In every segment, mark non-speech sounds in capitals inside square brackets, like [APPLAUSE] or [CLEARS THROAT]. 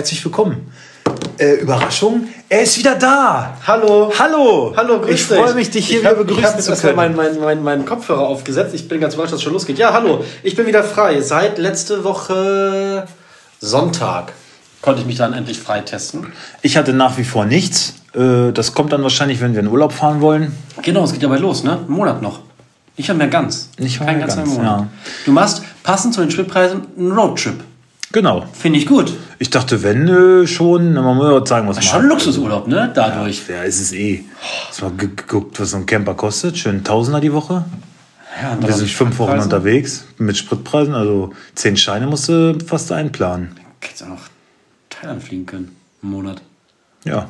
Herzlich willkommen. Äh, Überraschung, er ist wieder da. Hallo. Hallo. Hallo, grüß Ich freue mich, dich hier ich wieder ich begrüßen zu können. meinen mein, mein, mein Kopfhörer aufgesetzt. Ich bin ganz überrascht, dass es schon losgeht. Ja, hallo. Ich bin wieder frei. Seit letzte Woche Sonntag konnte ich mich dann endlich freitesten. Ich hatte nach wie vor nichts. Äh, Das kommt dann wahrscheinlich, wenn wir in Urlaub fahren wollen. Genau, es geht ja bald los, ne? Ein Monat noch. Nicht mehr ganz. Nicht mehr Kein ganz, Monat. ja. Du machst passend zu den Spritpreisen einen Roadtrip. Genau. Finde ich gut. Ich dachte, wenn äh, schon, man muss ja sagen, was man Schon hat. Luxusurlaub, ne? Dadurch. Ja, ist es eh. Hast du mal ge- geguckt, was so ein Camper kostet? Schön Tausender die Woche. Ja, und Wir dann sind fünf Wochen unterwegs mit Spritpreisen. Also zehn Scheine musst du fast einplanen. Hättest auch noch Thailand fliegen können. Im Monat. Ja.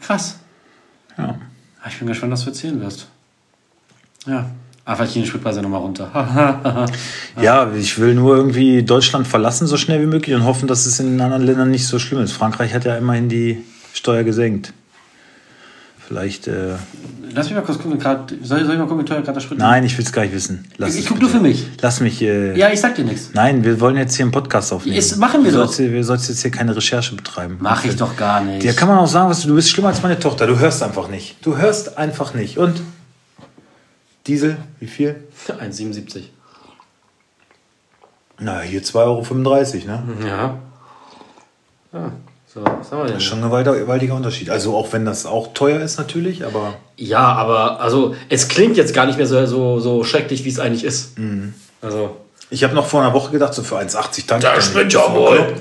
Krass. ja. Ah, Ich bin gespannt, was du erzählen wirst. Ja. Gehen die Spritpreise nochmal runter. [LAUGHS] Ja, ich will nur irgendwie Deutschland verlassen so schnell wie möglich und hoffen, dass es in den anderen Ländern nicht so schlimm ist. Frankreich hat ja immerhin die Steuer gesenkt. Vielleicht, äh, Lass mich mal kurz gucken, grad, soll, soll ich mal gucken, wie teuer gerade der Sprit nein, ich will es gar nicht wissen. Lass Ich es guck bitte. nur für mich. Lass mich, äh, Ja, ich sag dir nichts. nein, wir wollen jetzt hier einen Podcast aufnehmen. Ist- machen wir du doch. sollst, Wir sollst jetzt hier keine Recherche betreiben. Mach ich doch gar nicht. Dir kann man auch sagen, was du, du bist schlimmer als meine Tochter. Du hörst einfach nicht. Du hörst einfach nicht. Und? Diesel, wie viel? [LAUGHS] 1,77. Na, hier 2,35 Euro, ne? Ja. ja. So, was haben wir denn? Schon ein gewaltiger, Unterschied. Also auch wenn das auch teuer ist natürlich, aber Ja, aber also es klingt jetzt gar nicht mehr so, so, so schrecklich, wie es eigentlich ist. Mhm. Also. ich habe noch vor einer Woche gedacht, so für 1,80 tanken. Da spinnt ja wohl.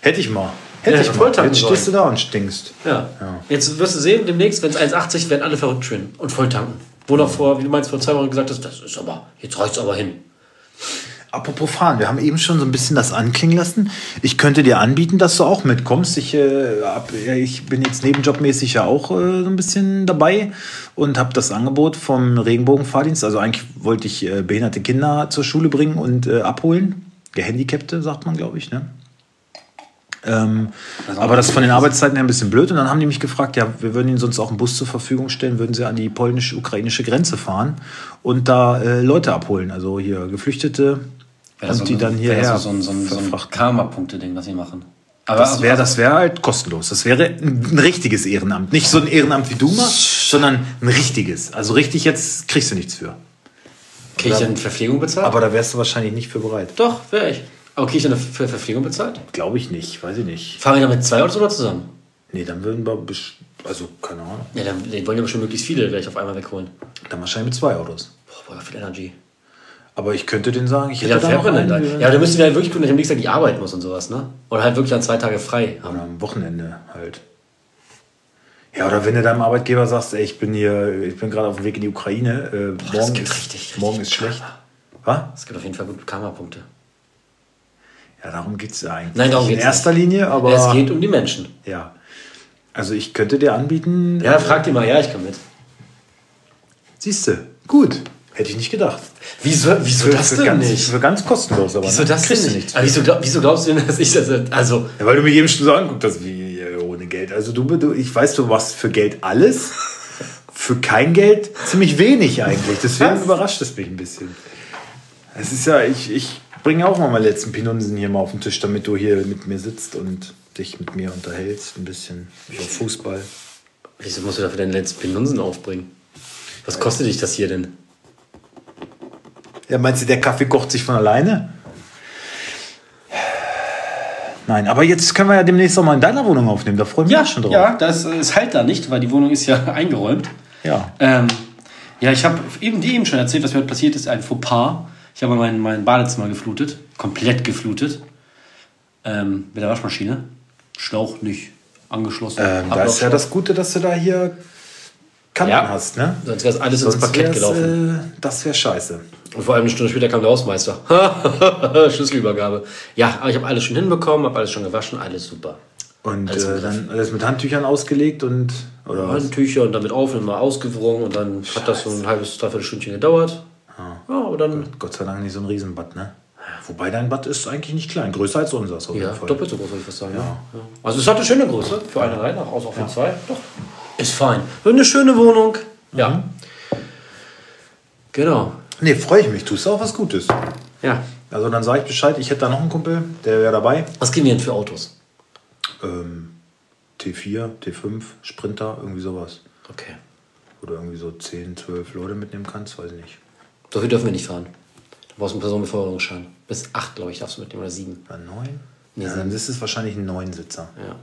Hätte ich mal. Hätte Ja, ich mal. voll tanken Jetzt stehst du da und stinkst. Ja. Jetzt wirst du sehen, demnächst, wenn es 1,80 werden alle verrückt schön und voll tanken. Wo noch vor, wie du meinst, vor zwei Wochen gesagt hast, das ist aber, jetzt reicht's aber hin. Apropos fahren, wir haben eben schon so ein bisschen das anklingen lassen. Ich könnte dir anbieten, dass du auch mitkommst. Ich, äh, hab, ich bin jetzt nebenjobmäßig ja auch äh, so ein bisschen dabei und habe das Angebot vom Regenbogenfahrdienst. Also eigentlich wollte ich äh, behinderte Kinder zur Schule bringen und äh, abholen. Gehandicapte, sagt man, glaube ich. Ne? Ähm, aber das ist von den Arbeitszeiten her ein bisschen blöd. Und dann haben die mich gefragt, ja, wir würden ihnen sonst auch einen Bus zur Verfügung stellen, würden sie an die polnisch-ukrainische Grenze fahren und da äh, Leute abholen. Also hier Geflüchtete und die dann hierher so, ein- so, ein- so ein. Karma-Punkte-Ding, was sie machen. Aber Das wäre das wär halt kostenlos. Das wäre ein, ein richtiges Ehrenamt. Nicht so ein Ehrenamt wie du machst, sondern ein richtiges. Also richtig jetzt kriegst du nichts für. Krieg ich denn Verpflegung bezahlt? Aber da wärst du wahrscheinlich nicht für bereit. Doch, wäre ich. Aber krieg ich dann für Verpflegung bezahlt? Glaube ich nicht, weiß ich nicht. Fahren wir dann mit zwei Autos oder zusammen? Nee, dann würden wir, also keine Ahnung, Ja, dann die wollen ja bestimmt möglichst viele gleich auf einmal wegholen. dann wahrscheinlich mit zwei Autos. Boah, boah, viel Energy. Aber ich könnte den sagen, ich hätte lange da noch einen, Ja, da müssen wir halt wirklich gucken, dass ich am nächsten Tag die arbeiten muss und sowas, ne? Oder halt wirklich dann zwei Tage frei haben. Oder am Wochenende halt. Ja, oder wenn du deinem Arbeitgeber sagst, ey, ich bin hier, ich bin gerade auf dem Weg in die Ukraine, äh, das morgen, ist, richtig, richtig morgen ist schlecht. Was? Es gibt auf jeden Fall gute Karma-Punkte. Ja, darum geht es ja eigentlich. Nein, darum nicht geht's In erster nicht. Linie, aber. es geht um die Menschen. Ja. Also ich könnte dir anbieten. Ja, frag die mal, ja, ich komme mit. Siehst du, gut. Hätte ich nicht gedacht. Wieso, wieso das für denn ganz, nicht? Für ganz kostenlos, aber. Wieso ne? das denn nicht? wieso, wieso glaubst du denn, dass ich das. Also, Ja, weil du mir eben schon so anguckt hast, wie äh, ohne Geld. Also du, du, ich weiß, du machst für Geld alles. Für kein Geld ziemlich wenig eigentlich. Deswegen überrascht es mich ein bisschen. Es ist ja, ich, ich bringe auch mal meine letzten Pinunsen hier mal auf den Tisch, damit du hier mit mir sitzt und dich mit mir unterhältst. Ein bisschen über Fußball. wieso musst du dafür deinen letzten Pinunsen aufbringen? Was kostet dich das hier denn? Ja, meinst du, der Kaffee kocht sich von alleine? Nein, aber jetzt können wir ja demnächst auch mal in deiner Wohnung aufnehmen. Da freuen wir uns schon drauf. ja, das ist halt da nicht, weil die Wohnung ist ja [LAUGHS] eingeräumt. Ja. Ähm, ja, ich habe eben die eben schon erzählt, was mir heute passiert ist, ein Fauxpas. Ich habe mein, mein Badezimmer geflutet, komplett geflutet. Ähm, mit der Waschmaschine. Schlauch nicht angeschlossen. Ähm, da ist ja das Gute, dass du da hier Kanten Ja. hast, ne? Sonst wäre es alles ins Sonst Parkett wär's, gelaufen. Äh, das wäre scheiße. Und vor allem eine Stunde später kam der Hausmeister. [LAUGHS] Schlüsselübergabe. Ja, aber ich habe alles schon hinbekommen, habe alles schon gewaschen, alles super. Und Alles äh, dann alles mit Handtüchern ausgelegt und. Oder was? Handtücher und damit auf und mal ausgewrungen und dann hat das so ein halbes, dreiviertel Stündchen gedauert. Ja, aber dann Gott sei Dank nicht so ein Riesenbad, ne? Wobei dein Bad ist eigentlich nicht klein, größer als unseres auf Ja, jeden Fall. doppelt so groß, würde ich fast sagen. Ja. Ja. Also es hat eine schöne Größe für eine Reihe, nach außer auch für zwei. Doch. Ist fein. Eine schöne Wohnung. Ja. Genau. Nee, freue ich mich, tust du auch was Gutes. Ja. Also dann sage ich Bescheid, ich hätte da noch einen Kumpel, der wäre dabei. Was kriegen wir denn für Autos? Ähm, T4, T5, Sprinter, irgendwie sowas. Okay. Oder irgendwie so 10, 12 Leute mitnehmen kannst, weiß ich nicht. Viel dürfen wir nicht fahren. Du brauchst einen Personenbeförderungsschein. Bis acht, glaube ich, darfst du mitnehmen oder sieben. War neun? Nee, ja, dann ist es wahrscheinlich ein Neunsitzer. Ja.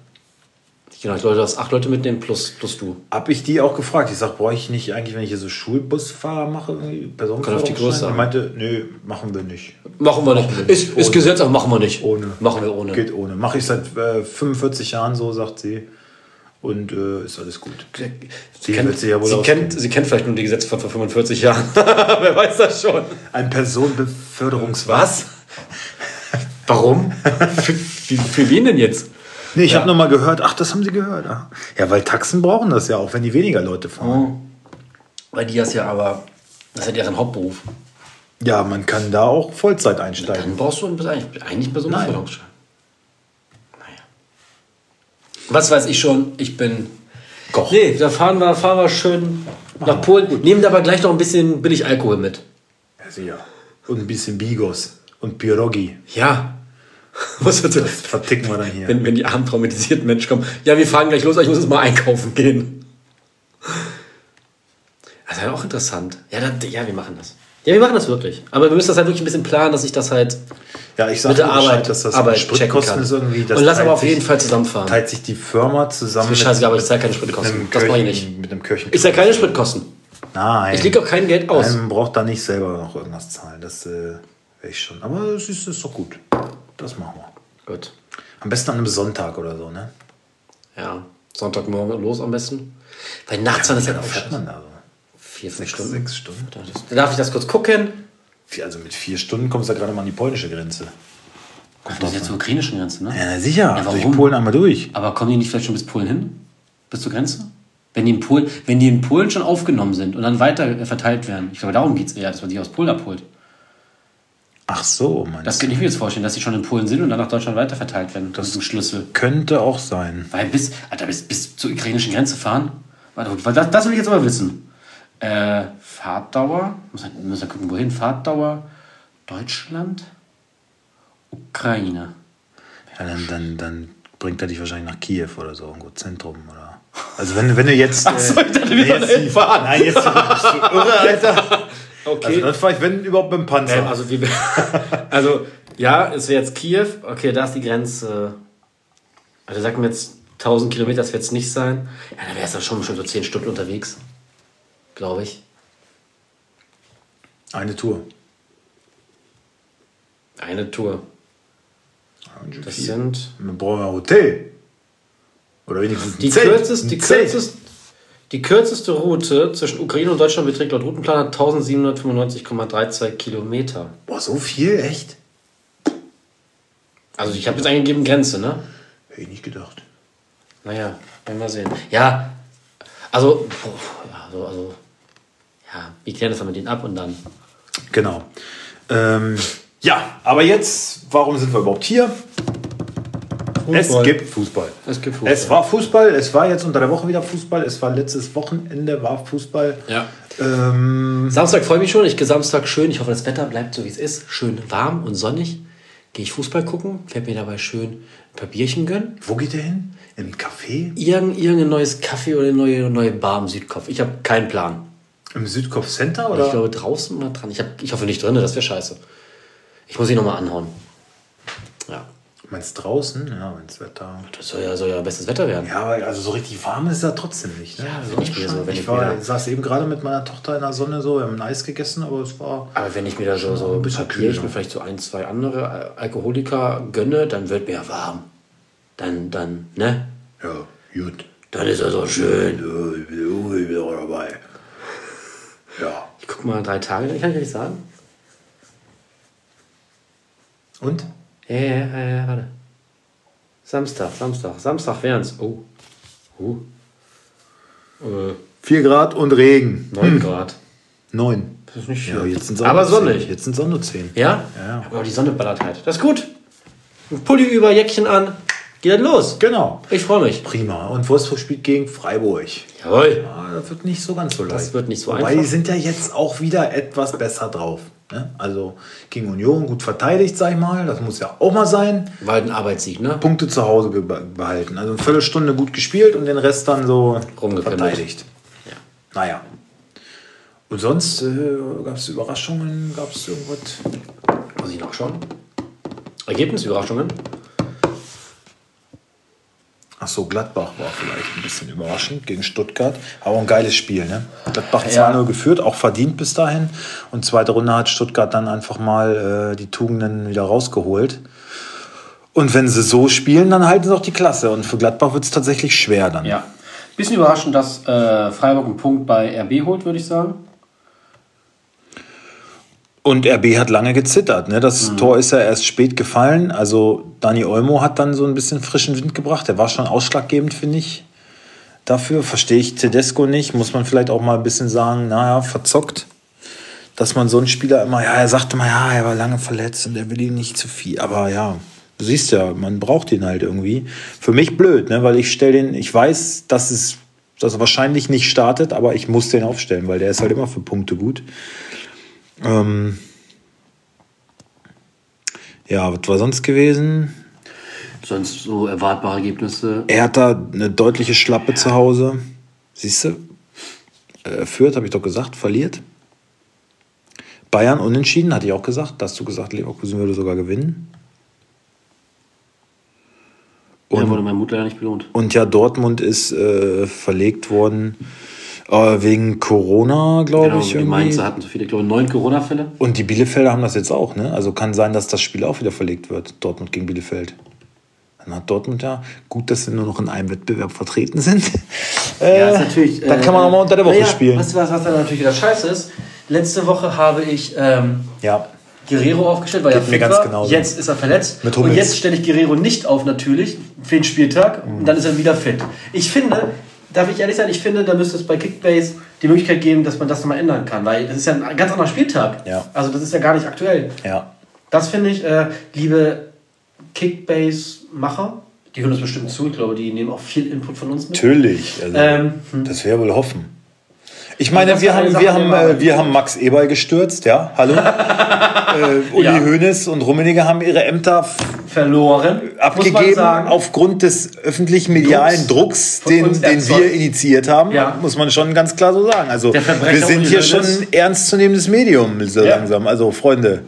Genau, ich glaube, du darfst acht Leute mitnehmen plus, plus du. Hab ich die auch gefragt. Ich sag, brauche ich nicht eigentlich, wenn ich hier so Schulbusfahrer mache, Kann auf die Größe haben. meinte, nö, machen wir nicht. Machen wir nicht. Ist, ist Ohne. Gesetz, aber machen wir nicht. Ohne. Machen wir ohne. Geht ohne. Mache ich seit äh, 45 Jahren so, sagt sie. Und äh, ist alles gut. Sie, kennt, sie ja sie, kennt, sie kennt vielleicht nur die Gesetze von vor 45 Jahren. [LAUGHS] Wer weiß das schon. Ein Personenbeförderungswagen. Was? Warum? für, für, für wen denn jetzt? Nee, ich Ja. habe noch mal gehört, ach, das haben sie gehört. ah. Ja, weil Taxen brauchen das ja auch, wenn die weniger Leute fahren. Weil die das ja aber, das ist ja deren Hauptberuf. Ja, man kann da auch Vollzeit einsteigen. Dann brauchst du eigentlich, eigentlich. Naja. Was weiß ich schon, ich bin. Koch. Nee, da fahren wir, fahren wir schön nach Polen. Nehmen dabei gleich noch ein bisschen billig Alkohol mit. Ja, sicher. Und ein bisschen Bigos und Pierogi. Ja. [LAUGHS] Was wird Das verticken wir dann hier. wenn, wenn die armen traumatisierten Menschen kommen. Ja, wir fahren gleich los, aber ich muss jetzt mal einkaufen gehen. Das ist halt auch interessant. Ja, dann, ja, wir machen das. Ja, wir machen das wirklich. Aber wir müssen das halt wirklich ein bisschen planen, dass ich das halt ja, ich mit sage der Arbeit, dass das Arbeit Spritkosten ist irgendwie. Das Und lass aber auf jeden Fall zusammenfahren. Teilt sich die Firma zusammen Mir scheißegal, aber ich zahle keine Spritkosten. Das mache ich nicht. mit einem Kirchen. Ich zahle keine Spritkosten. Nein. Ich lege auch kein Geld aus. Man braucht da nicht selber noch irgendwas zahlen. Das äh, wäre ich schon. Aber es ist, ist doch gut. Das machen wir. Gut. Am besten an einem Sonntag oder so, ne? Ja. Sonntagmorgen los am besten. Weil nachts dann ist halt auch fährt scheiße. man da so? Vier, fünf Sechs, Stunden. sechs Stunden. Da darf ich das kurz gucken. Also mit vier Stunden kommst du ja gerade mal an die polnische Grenze. Das ist jetzt zur ukrainischen Grenze, ne? Ja, sicher. Ja, durch warum? Polen einmal durch. Aber kommen die nicht vielleicht schon bis Polen hin? Bis zur Grenze? Wenn die in Polen, wenn die in Polen schon aufgenommen sind und dann weiter äh, verteilt werden. Ich glaube, darum geht es eher, dass man die aus Polen abholt. Ach so, meinst Das könnte ich mir jetzt vorstellen, dass die schon in Polen sind und dann nach Deutschland weiter verteilt werden. Das ist ein Schlüssel. Könnte auch sein. Weil bis, Alter, bis, bis zur ukrainischen Grenze fahren. Warte, das, das will ich jetzt aber wissen. Äh, Fahrtdauer, muss man, muss gucken, wohin? Fahrtdauer, Deutschland, Ukraine. Ja, dann, dann, dann bringt er dich wahrscheinlich nach Kiew oder so, irgendwo Zentrum. Oder also wenn, wenn du jetzt... [LAUGHS] Ach so, ich dachte, wir wenn sollen jetzt die- fahren. Nein, jetzt bist du irre, Alter. Okay. Also dann fahre ich, wenn überhaupt, mit dem Panzer. Ähm, also, wie, [LAUGHS] also, ja, es wäre jetzt Kiew. Okay, da ist die Grenze. Also, sagen wir jetzt 1000 Kilometer, das wird es nicht sein. Ja, dann wäre es dann schon, schon so 10 Stunden unterwegs. Glaube ich. Eine Tour. Eine Tour. Das sind. Wir brauchen ein Hotel. Oder wenigstens ein Die, Zelt. kürzeste, Ein die, Zelt. kürzeste, die kürzeste Route zwischen Ukraine und Deutschland beträgt laut Routenplaner 1795,32 Kilometer. Boah, so viel? Echt? Also, ich habe jetzt eingegeben Grenze, ne? Hätte ich nicht gedacht. Naja, werden wir sehen. Ja, also, boah, also, also, ja, wir klären das dann mit denen ab und dann. Genau. Ähm, ja, aber jetzt, warum sind wir überhaupt hier? Es Fußball. gibt Fußball. Es gibt Fußball. Es war Fußball, es war jetzt unter der Woche wieder Fußball, es war letztes Wochenende, war Fußball. Ja. Ähm, Samstag freue ich mich schon. Ich gehe Samstag schön. Ich hoffe, das Wetter bleibt so, wie es ist. Schön warm und sonnig. Gehe ich Fußball gucken, werde mir dabei schön ein paar Bierchen gönnen. wo geht der hin? Im Café? Irgend, irgendein neues Kaffee oder eine neue, neue Bar im Südkopf. Ich habe keinen Plan. Im Südkopf Center? Ich Oder? glaube draußen oder dran. Ich, hab, ich hoffe nicht drin, das wäre scheiße. Ich muss ihn nochmal anhauen. Ja. Meinst du draußen? Ja, wenn's Wetter. Das soll ja, soll ja bestes Wetter werden. Ja, aber also so richtig warm ist es ja trotzdem nicht. Ne? Ja, Also wenn ich mir so- wenn ich ich war, mir saß eben gerade mit meiner Tochter in der Sonne so, wir haben ein Eis gegessen, aber es war. Aber wenn ich mir da so, so ein bisschen kühl, Bierchen, ne? vielleicht so ein, zwei andere Al- Alkoholiker gönne, dann wird mir ja warm. Dann, dann, ne? Ja, gut. Dann ist er so schön. Ja, ich bin ich bin auch dabei. Ja. Ich guck mal drei Tage, ich kann ich nicht sagen. Und? Ja, ja, ja, ja, warte. Samstag, Samstag, Samstag wären's. Oh. Uh. Äh, 4 Grad und Regen. 9 Grad. 9. Das ist nicht Ja, schön. jetzt sind Aber nur 10. sonnig. Jetzt sind es nur 10. Ja? Ja. Aber die Sonne ballert halt. Das ist gut. Pulli über, Jäckchen an. Geht dann los. Genau. Ich freue mich. Prima. Und Wolfsburg spielt gegen Freiburg. Jawohl. Ja, das wird nicht so ganz so leicht. Das wird nicht so Wobei einfach. die sind ja jetzt auch wieder etwas besser drauf. Ne? Also gegen Union gut verteidigt, sag ich mal. Das muss ja auch mal sein. War halt ein Arbeitssieg, ne? Punkte zu Hause behalten. Also eine Viertelstunde gut gespielt und den Rest dann so verteidigt. Ja. Naja. Und sonst äh, gab es Überraschungen? Gab es irgendwas? Muss ich nachschauen? Ergebnisüberraschungen? Ach so, Gladbach war vielleicht ein bisschen überraschend gegen Stuttgart. Aber ein geiles Spiel, ne? Gladbach ja. 2-0 geführt, auch verdient bis dahin. Und zweite Runde hat Stuttgart dann einfach mal äh, die Tugenden wieder rausgeholt. Und wenn sie so spielen, dann halten sie auch die Klasse. Und für Gladbach wird es tatsächlich schwer dann. Ja. Bisschen überraschend, dass äh, Freiburg einen Punkt bei RB holt, würde ich sagen. Und RB hat lange gezittert. Ne? Das mhm. Tor ist ja erst spät gefallen. Also Dani Olmo hat dann so ein bisschen frischen Wind gebracht. Der war schon ausschlaggebend, finde ich. Dafür verstehe ich Tedesco nicht. Muss man vielleicht auch mal ein bisschen sagen, naja, verzockt. Dass man so einen Spieler immer, ja, er sagte mal, ja, er war lange verletzt und er will ihn nicht zu viel. Aber ja, du siehst ja, man braucht ihn halt irgendwie. Für mich blöd, ne? weil ich stelle den, ich weiß, dass es dass er wahrscheinlich nicht startet, aber ich muss den aufstellen, weil der ist halt immer für Punkte gut. Ähm ja, was war sonst gewesen? Sonst so erwartbare Ergebnisse. Er hat da eine deutliche Schlappe zu Hause. Siehst du? Äh, führt, habe ich doch gesagt, verliert. Bayern unentschieden, hatte ich auch gesagt. Da hast du gesagt, Leverkusen würde sogar gewinnen. Und, ja, wurde mein Mut leider nicht belohnt. Und ja, Dortmund ist äh, verlegt worden äh, wegen Corona, glaube genau, ich. Die Mainzer hatten so viele, ich glaube, neun Corona-Fälle. Und die Bielefelder haben das jetzt auch, ne? Also kann sein, dass das Spiel auch wieder verlegt wird, Dortmund gegen Bielefeld. Dann hat Dortmund ja, gut, dass sie nur noch in einem Wettbewerb vertreten sind. Äh, ja, ist natürlich. Dann kann man auch mal unter der Woche ja, spielen. Weißt du, was, was dann natürlich wieder scheiße ist? Letzte Woche habe ich ähm, ja. Guerrero aufgestellt, weil Geht er fit ganz war. Genau jetzt ist er verletzt. Mit und jetzt stelle ich Guerrero nicht auf, natürlich, für den Spieltag. Mhm. Und dann ist er wieder fit. Ich finde, darf ich ehrlich sein, ich finde, da müsste es bei Kickbase die Möglichkeit geben, dass man das nochmal ändern kann, weil das ist ja ein ganz anderer Spieltag. Ja. Also das ist ja gar nicht aktuell. Ja. Das finde ich, äh, liebe Kickbase-Macher, die hören uns bestimmt zu, ich glaube, die nehmen auch viel Input von uns mit. Natürlich, also, ähm, hm. das wäre wohl hoffen. Ich meine, wir haben, wir, haben, äh, wir haben Max Eberl gestürzt, ja, hallo. [LAUGHS] äh, Uli ja. Hoeneß und Rummenigge haben ihre Ämter verloren, abgegeben aufgrund des öffentlichen medialen Drucks, Drucks den, den wir initiiert haben, ja. muss man schon ganz klar so sagen. Also wir sind hier schon ein ernstzunehmendes Medium so ja. langsam. Also Freunde,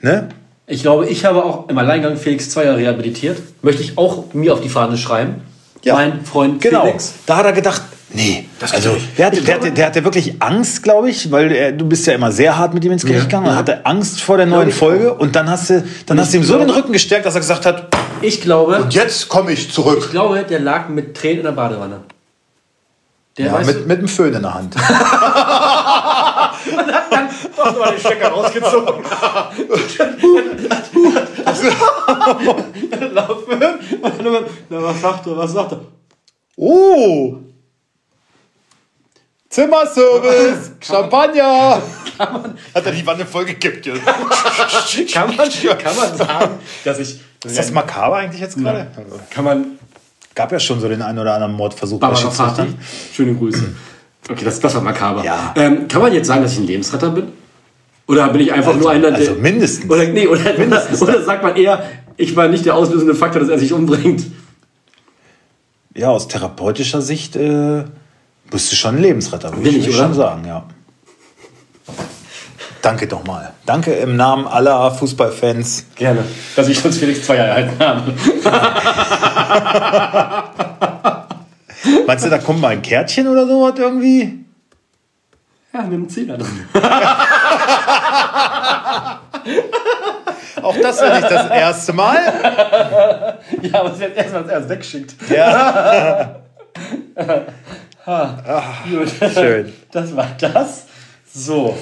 ne? Ich glaube, ich habe auch im Alleingang Felix Zweier rehabilitiert. Möchte ich auch mir auf die Fahne schreiben. Ja. Mein Freund genau. Felix. Da hat er gedacht, Nee, das also der hatte, der, hatte, der hatte wirklich Angst, glaube ich, weil er, du bist ja immer sehr hart mit ihm ins Gericht gegangen. Ja. Er hatte Angst vor der neuen Folge und dann hast du, dann hast du ihm so den Rücken gestärkt, dass er gesagt hat, ich glaube. Und jetzt komme ich zurück. Ich glaube, der lag mit Tränen in der Badewanne. Der ja, mit, mit einem Föhn in der Hand. und [LAUGHS] hat dann doch mal den Stecker rausgezogen. [LAUGHS] Laufen. Na, was sagt er? Was sagt er? Oh! Zimmerservice, Champagner. Man, Hat er die Wanne vollgekippt. [LAUGHS] kann, man, kann man sagen, dass ich. Ist das makaber eigentlich jetzt gerade? Kann man. Gab ja schon so den einen oder anderen Mordversuch bei Schiedsrichtern. Schöne Grüße. Okay, das, das war makaber. Ja. Ähm, kann man jetzt sagen, dass ich ein Lebensretter bin? Oder bin ich einfach also, nur einer, der. Also mindestens. Oder, nee, oder, mindestens oder, oder sagt man eher, ich war nicht der auslösende Faktor, dass er sich umbringt? Ja, aus therapeutischer Sicht. Äh bist du schon ein Lebensretter, würde ich, ich schon sagen, ja. Danke doch mal. Danke im Namen aller Fußballfans. Gerne, dass ich uns Felix Zweier erhalten habe. [LAUGHS] Meinst du, da kommt mal ein Kärtchen oder sowas irgendwie? Ja, mit dem Zehner drin. Auch das wäre nicht das erste Mal. Ja, aber sie hat erstmal erst weggeschickt. Ja. [LAUGHS] Ach, gut. Schön. [LAUGHS] Das war das. So.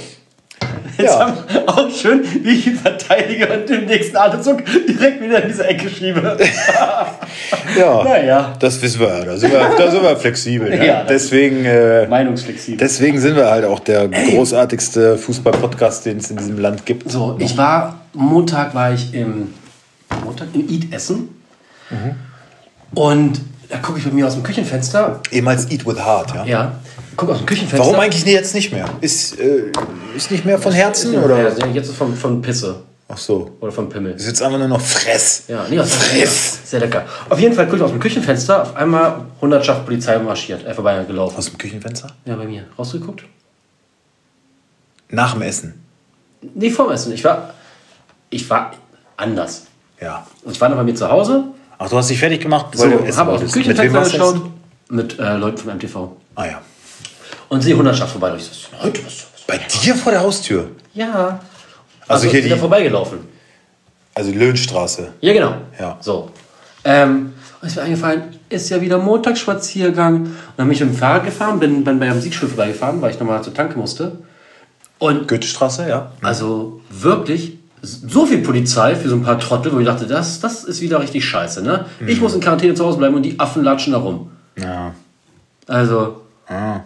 Jetzt ja. haben wir auch schön, wie ich ihn verteidige und im nächsten Atemzug direkt wieder in diese Ecke schiebe. [LAUGHS] ja, naja. das wissen wir. Da sind wir, da sind wir flexibel. Ne? Ja, [LAUGHS] deswegen, äh, Meinungsflexibel. Deswegen sind wir halt auch der Ey. großartigste Fußball-Podcast, den es in diesem Land gibt. So, ich war, Montag war ich im, Montag im Eat Essen. Mhm. Und da gucke ich bei mir aus dem Küchenfenster. Ehemals Eat with Heart, ja? Ja. Guck aus dem Küchenfenster. Warum eigentlich jetzt nicht mehr? Ist, äh, ist nicht mehr von Herzen? Ja, Oder? ja, jetzt ist von, von Pisse. Ach so. Oder von Pimmel. Ist jetzt einfach nur noch Fress. Ja, nee, was Friss. Sehr lecker. Auf jeden Fall guck ich aus dem Küchenfenster, auf einmal Hundertschaft Polizei marschiert, äh, vorbeigelaufen. Aus dem Küchenfenster? Ja, bei mir. Rausgeguckt? Nach dem Essen. Nee, vorm Essen. Ich war, ich war anders. Ja. Und ich war noch bei mir zu Hause, Ach, du hast dich fertig gemacht, so, essen habe wem Küchenfenster geschaut, mit äh, Leuten vom MTV. Ah ja. Und sehe Hundertschaft vorbei. Ich so, heute? Was, was? Bei dir vor der Haustür? Ja. Also hier wieder die- vorbeigelaufen. Also Löhnstraße. Ja, genau. Ja. So. Ähm, und ist mir eingefallen, ist ja wieder Montagsspaziergang. Und dann bin ich mit dem Fahrrad gefahren, bin, bin bei der Musikschule vorbeigefahren, weil ich nochmal zur Tanke musste. Und Goethestraße, ja. also wirklich so viel Polizei für so ein paar Trottel, wo ich dachte, das, das ist wieder richtig scheiße. Ne? Mhm. Ich muss in Quarantäne zu Hause bleiben und die Affen latschen da rum. Ja. Also. Ah.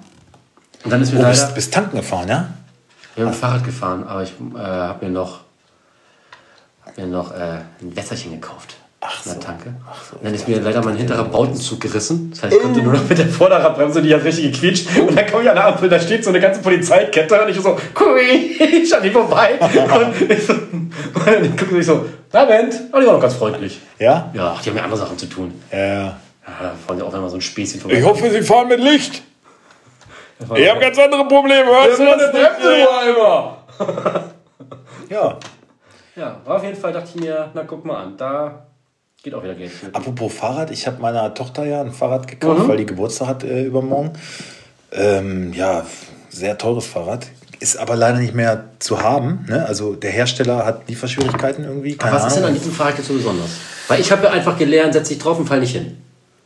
Und dann ist mir Oh, leider. bist, bist tanken gefahren, ja? Wir haben Fahrrad gefahren, aber ich äh, habe mir noch, hab mir noch äh, ein Wässerchen gekauft. Ach so. Tanke. Und dann ist mir leider mein hinterer Bautenzug gerissen. Das heißt, ich konnte nur noch mit der Vorderradbremse, die hat richtig gequietscht. Und dann komme ich an der Ampel, da steht so eine ganze Polizeikette und ich so, kui, ich an die vorbei. Und, ich so, [LAUGHS] und dann gucken sie so, na Moment. Und die war noch ganz freundlich. Ja? Ja, ach, die haben ja andere Sachen zu tun. Ja. Ja, da fahren sie auch immer so ein Späßchen vorbei. Ich hoffe, Sie fahren mit Licht. War Ich habe ganz andere Probleme. Hörst du das nicht? einmal. Ja. [LAUGHS] Ja, aber auf jeden Fall dachte ich mir, na guck mal an, da geht auch wieder Geld für. Apropos Fahrrad, ich habe meiner Tochter ja ein Fahrrad gekauft, weil die Geburtstag hat äh, übermorgen. Ähm, ja, sehr teures Fahrrad. Ist aber leider nicht mehr zu haben. Ne? Also der Hersteller hat Lieferschwierigkeiten irgendwie. Was ist denn an Ahnung. diesem Fahrrad jetzt so besonders? Weil ich habe ja einfach gelernt, setz dich drauf und fall nicht hin.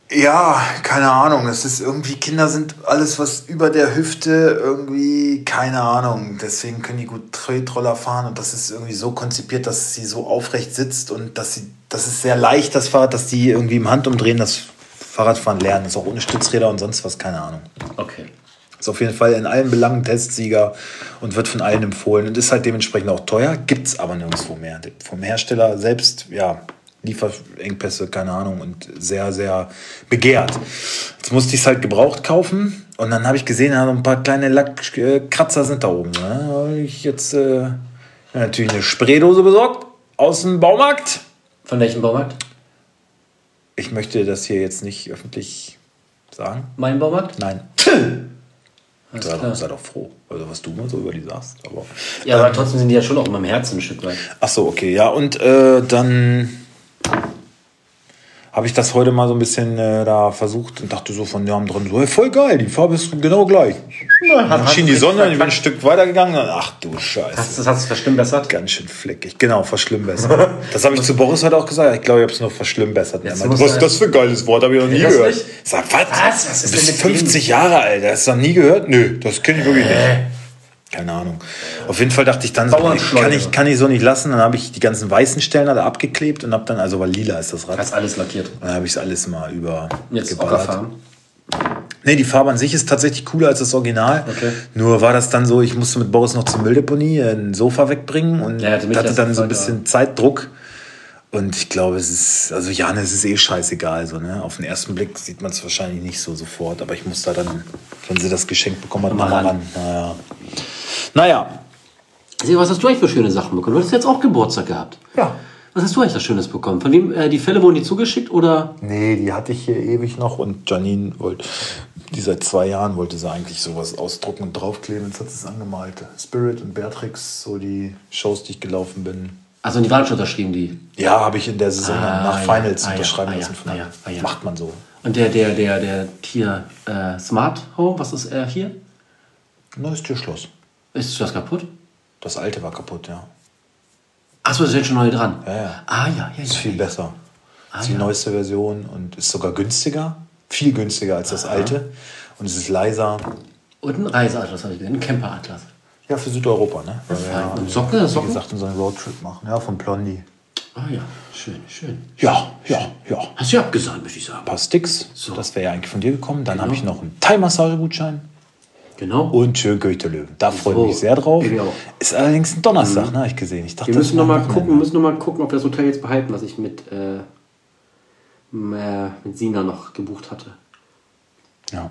Ja, keine Ahnung. Es ist irgendwie, Kinder sind alles, was über der Hüfte irgendwie, keine Ahnung. Deswegen können die gut Tretroller fahren und das ist irgendwie so konzipiert, dass sie so aufrecht sitzt und dass sie, das ist sehr leicht, das Fahrrad, dass die irgendwie im Handumdrehen das Fahrradfahren lernen. Das ist auch ohne Stützräder und sonst was, keine Ahnung. Okay. Ist auf jeden Fall in allen Belangen Testsieger und wird von allen empfohlen und ist halt dementsprechend auch teuer, gibt es aber nirgendwo mehr. Vom Hersteller selbst, ja, Lieferengpässe, keine Ahnung, und sehr, sehr begehrt. Jetzt musste ich es halt gebraucht kaufen und dann habe ich gesehen, ja, so ein paar kleine Lackkratzer sind da oben. Ne? Da habe ich jetzt äh, natürlich eine Spraydose besorgt aus dem Baumarkt. Von welchem Baumarkt? Ich möchte das hier jetzt nicht öffentlich sagen. Mein Baumarkt? Nein. Sei, doch- sei doch froh, also was du mal so über die sagst. Aber Ja, aber trotzdem sind die ja schon auch in meinem Herzen ein Stück weit. Ach so, okay, ja. Und äh, dann habe ich das heute mal so ein bisschen äh, da versucht und dachte so von Namen dran, so, hey, voll geil, die Farbe ist genau gleich. dann hast schien die Sonne, ich bin ein. Stück weitergegangen. und Ach du Scheiße. Hast du das verschlimmbessert? Ganz schön fleckig. Genau, verschlimmbessert. [LAUGHS] Das habe ich zu Boris heute auch gesagt. Ich glaube, ich habe es noch verschlimmbessert. Er musst was ist das für ein geiles Wort? Habe ich noch nie gehört. sag, was? Was? Was ist du bist denn mit 50 Jahre alt. Hast du noch nie gehört? Nö, das kenne ich wirklich nicht. Keine Ahnung. Auf jeden Fall dachte ich dann, so, kann ich, kann ich so nicht lassen. Dann habe ich die ganzen weißen Stellen da abgeklebt und habe dann, also weil lila ist das Rad, Hast alles lackiert. dann habe ich es alles mal über Jetzt. Ockerfarben. Nee, die Farbe an sich ist tatsächlich cooler als das Original. Okay. Nur war das dann so, ich musste mit Boris noch zur Mülldeponie ein Sofa wegbringen und Ja, hatte dann so ein bisschen Zeitdruck. Und ich glaube, es ist, also Jan, es ist eh scheißegal. So, ne? Auf den ersten Blick sieht man es wahrscheinlich nicht so sofort, aber ich muss da dann, wenn sie das Geschenk bekommen hat, Mal mal ran. Naja. naja. Sieh, was hast du eigentlich für schöne Sachen bekommen? Du hast jetzt auch Geburtstag gehabt. Ja. Was hast du eigentlich das Schönes bekommen? Von wem, äh, die Fälle wurden die zugeschickt oder? Nee, die hatte ich hier ewig noch und Janine wollte, die seit zwei Jahren wollte sie eigentlich sowas ausdrucken und draufkleben. Jetzt hat sie es angemalt. Spirit und Beatrix, so die Shows, die ich gelaufen bin. Also die waren schon unterschrieben, die. Ja, habe ich in der Saison Ah, nach ja. Finals Ah, unterschreiben Ah, ja. lassen. Ah, ja. Ah, ja. Macht man so. Und der, der, der, der hier äh, Smart Home, was ist er hier? Neues Türschloss. Ist das kaputt? Das alte war kaputt, ja. Achso, das ist jetzt schon neu dran. Ja, ja. Ah ja, ja, ja. Ist viel besser. Ah, ist die neueste Version und ist sogar günstiger. Viel günstiger als das alte. Und es ist leiser. Und ein Reiseatlas habe ich gesehen, ein Camperatlas. Ja, für Südeuropa, ne? Weil wir fein. ja, Und Socken, wie Socken? gesagt, unseren Roadtrip machen. Ja, von Blondie. Ah ja, schön, schön. Ja, ja, ja. Ein Hast du ja abgesahnt, möchte ich sagen. paar Sticks. So. Das wäre ja eigentlich von dir gekommen. Dann Genau. habe ich noch einen Thai-Massage-Gutschein. Genau. Und schön Löwen. Da freue ich So. mich sehr drauf. Ich auch. Mhm. Ist allerdings ein Donnerstag, ne? Habe ich gesehen. Ich dachte, wir müssen das noch wäre mal ein gucken, wir müssen noch mal gucken, ob wir das Hotel jetzt behalten, was ich mit, äh, äh, mit Sina noch gebucht hatte. Ja,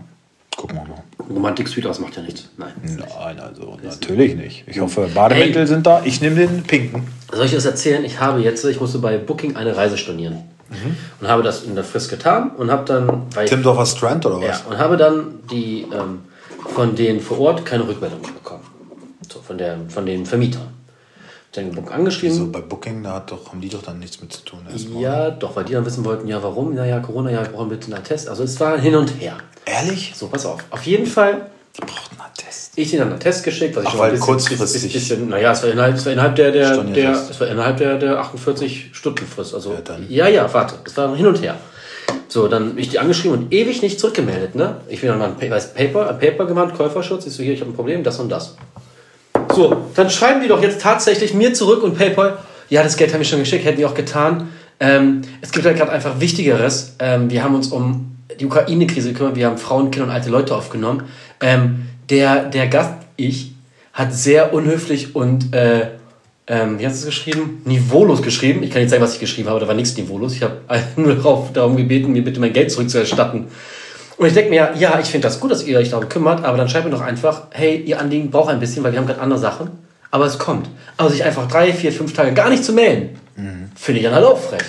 gucken wir mal. Romantik-Suite, das macht ja nichts. Nein. Nein, also natürlich nicht. Ich hoffe, Bademäntel Ey. sind da. Ich nehme den pinken. Soll ich das erzählen? Ich habe jetzt, ich musste bei Booking eine Reise stornieren. Und habe das in der Frist getan und habe dann, weil Timdorfer Strand oder was? ja, und habe dann die ähm, von denen vor Ort keine Rückmeldung bekommen. So, von, der, von den Vermietern. Dann Booking angeschrieben. So bei Booking, da hat doch, haben die doch dann nichts mit zu tun. Erstmal. Ja, doch, weil die dann wissen wollten, ja, warum? Naja, Corona, ja, wir brauchen bitte einen Test. Also es war hin und her. Ehrlich? So, pass auf. Auf jeden Fall, Die brauchten einen Test. ich denen dann einen Test geschickt, was ich Ach, schon weil ein bisschen, kurzfristig. bisschen, bisschen naja, es war innerhalb, es war innerhalb der, der, der, es war innerhalb der, der 48 Stunden Frist. Also, Ja, dann. ja, ja, warte, es war hin und her. So, dann bin ich die angeschrieben und ewig nicht zurückgemeldet, ne? Ich bin dann mal ein weiß, Paper, ein Paper gemacht, Käuferschutz. Ich so, hier, ich habe ein Problem, das und das. So, dann schreiben die doch jetzt tatsächlich mir zurück und PayPal, ja, das Geld haben wir schon geschickt, hätten die auch getan. Ähm, es gibt halt gerade einfach Wichtigeres. Ähm, wir haben uns um die Ukraine-Krise gekümmert, wir haben Frauen, Kinder und alte Leute aufgenommen. Ähm, der, der Gast, ich, hat sehr unhöflich und, äh, ähm, wie hast du es geschrieben? Niveaulos geschrieben. Ich kann nicht sagen, was ich geschrieben habe, da war nichts niveaulos. Ich habe [LAUGHS] nur darauf, darum gebeten, mir bitte mein Geld zurückzuerstatten. Und ich denke mir, ja, ich finde das gut, dass ihr euch darum kümmert, aber dann schreibt mir doch einfach, hey, ihr Anliegen braucht ein bisschen, weil wir haben gerade andere Sachen. Aber es kommt. Aber sich einfach drei, vier, fünf Tage gar nicht zu melden, finde ich dann halt auch frech.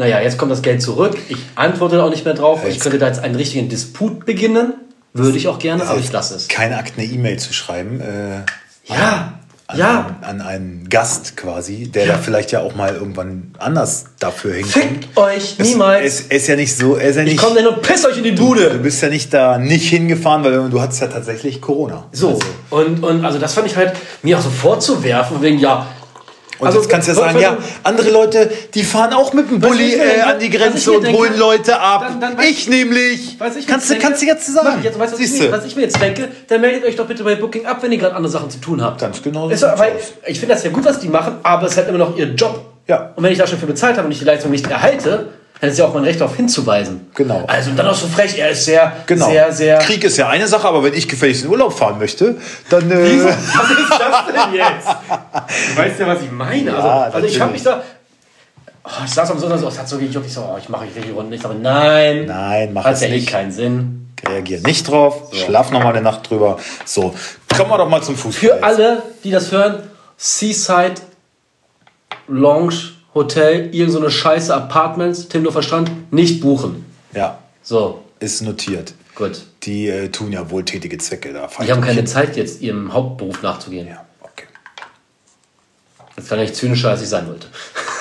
Naja, jetzt kommt das Geld zurück. Ich antworte auch nicht mehr drauf. Ich könnte da jetzt einen richtigen Disput beginnen. Würde ich auch gerne, aber ich lasse es. Kein Akt, eine E-Mail zu schreiben. Äh, Ja, an, ja. An, an einen Gast quasi, der da vielleicht ja auch mal irgendwann anders dafür hinkommt. Fickt euch niemals. Es, es ist ja nicht so, ist ja ich nicht, komme denn und piss euch in die du Bude. bist ja nicht da nicht hingefahren, weil du hattest ja tatsächlich Corona. So, Also, und, und also das fand ich halt, mir auch so vorzuwerfen, wegen, ja. Und also, jetzt kannst du ja sagen, ja, andere Leute, die fahren auch mit dem Bulli ich äh, an die ich Grenze und denke, holen Leute ab. dann- dann ich nämlich. Weiß ich kannst, du, kannst du jetzt sagen. ich jetzt, weißt was, ich Siehst mir, du? was ich mir jetzt denke? Dann meldet euch doch bitte bei Booking ab, wenn ihr gerade andere Sachen zu tun habt. Ganz genau so Ist, weil, ich finde das ja gut, was die machen, aber es ist halt immer noch ihr Job. Ja. Und wenn ich da schon für bezahlt habe und ich die Leistung nicht erhalte, dann ist ja auch mein Recht darauf hinzuweisen. Genau. Also dann auch so frech, er ist sehr, Genau. sehr, sehr. Krieg ist ja eine Sache, aber wenn ich gefälligst in Urlaub fahren möchte, dann. Äh, Was ist das denn jetzt? [LAUGHS] Du weißt ja, was ich meine. Also, Ja, also ich habe mich da. Oh, ich saß am Sonntag so, es hat so gejuckt, ich so, oh, ich mache ich die Runde nicht. Aber nein, Nein, mach hat es ja eh nicht. keinen Sinn. Reagier nicht drauf, schlaf noch mal eine Nacht drüber. So, kommen wir doch mal zum Fußball. Für jetzt. alle, die das hören, Seaside Lounge Hotel, irgend so eine scheiße Apartments, Timdorfer Strand, nicht buchen. Ja, So, ist notiert. gut. Die äh, tun ja wohltätige Zwecke da. Die haben keine Zeit, jetzt ihrem Hauptberuf nachzugehen. Ja, okay. Das kann nicht zynischer, als ich sein wollte.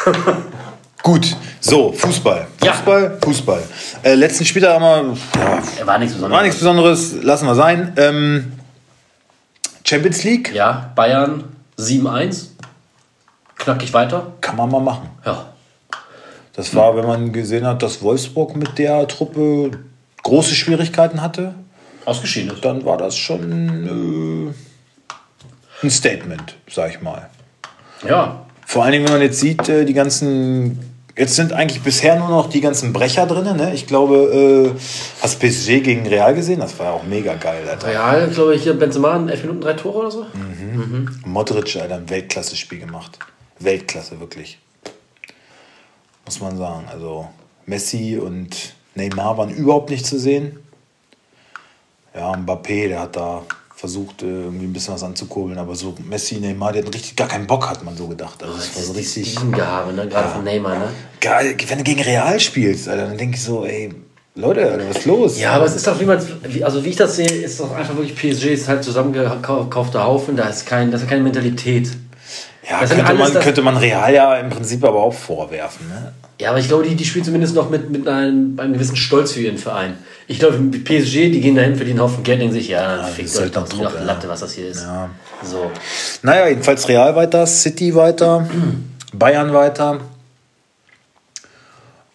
[LAUGHS] Gut, so, Fußball. Ja. Fußball, Fußball. Äh, letzten Spieltag haben wir, ja, Er war nichts Besonderes. war nichts Besonderes, lassen wir sein. Ähm, Champions League Ja, Bayern 7-1. Knackig weiter. kann man mal machen. Ja. Das war, wenn man gesehen hat, dass Wolfsburg mit der Truppe große Schwierigkeiten hatte, Ausgeschieden ist. dann war das schon äh, ein Statement, sag ich mal. Ja. Vor allen Dingen, wenn man jetzt sieht, äh, die ganzen. Jetzt sind eigentlich bisher nur noch die ganzen Brecher drin. Ne? Ich glaube, äh, hast PSG gegen Real gesehen? Das war ja auch mega geil, Alter. Real, glaube ich, hier Benzema in 11 Minuten drei Tore oder so. Modric, Alter, ein Weltklasse-Spiel gemacht. Weltklasse, wirklich. Muss man sagen. Also, Messi und Neymar waren überhaupt nicht zu sehen. Ja, Mbappé, der hat da versucht, äh, irgendwie ein bisschen was anzukurbeln, aber so Messi, Neymar, die hatten richtig gar keinen Bock, hat man so gedacht. Also, es war so richtig. Gehabe, ne? Gerade von Neymar, ne? Geil, wenn du gegen Real spielst, Alter, dann denke ich so, ey, Leute, Alter, was ist los? Ja, aber es ist doch, wie man, also wie ich das sehe, ist doch einfach wirklich PSG ist halt zusammengekaufter Haufen, da ist, kein, das ist keine Mentalität. Ja das könnte, alles man, könnte man Real ja im Prinzip aber auch vorwerfen. Ne? Ja, aber ich glaube, die, die spielen zumindest noch mit, mit einem, einem gewissen Stolz für ihren Verein. Ich glaube, mit PSG, die gehen dahin, verdienen einen Haufen Geld, denken sich, ja, das fickt euch halt mir doch Truppe, Latte, was das hier ist. Ja. So. Naja, jedenfalls Real weiter, City weiter, [CLEARS THROAT] Bayern weiter,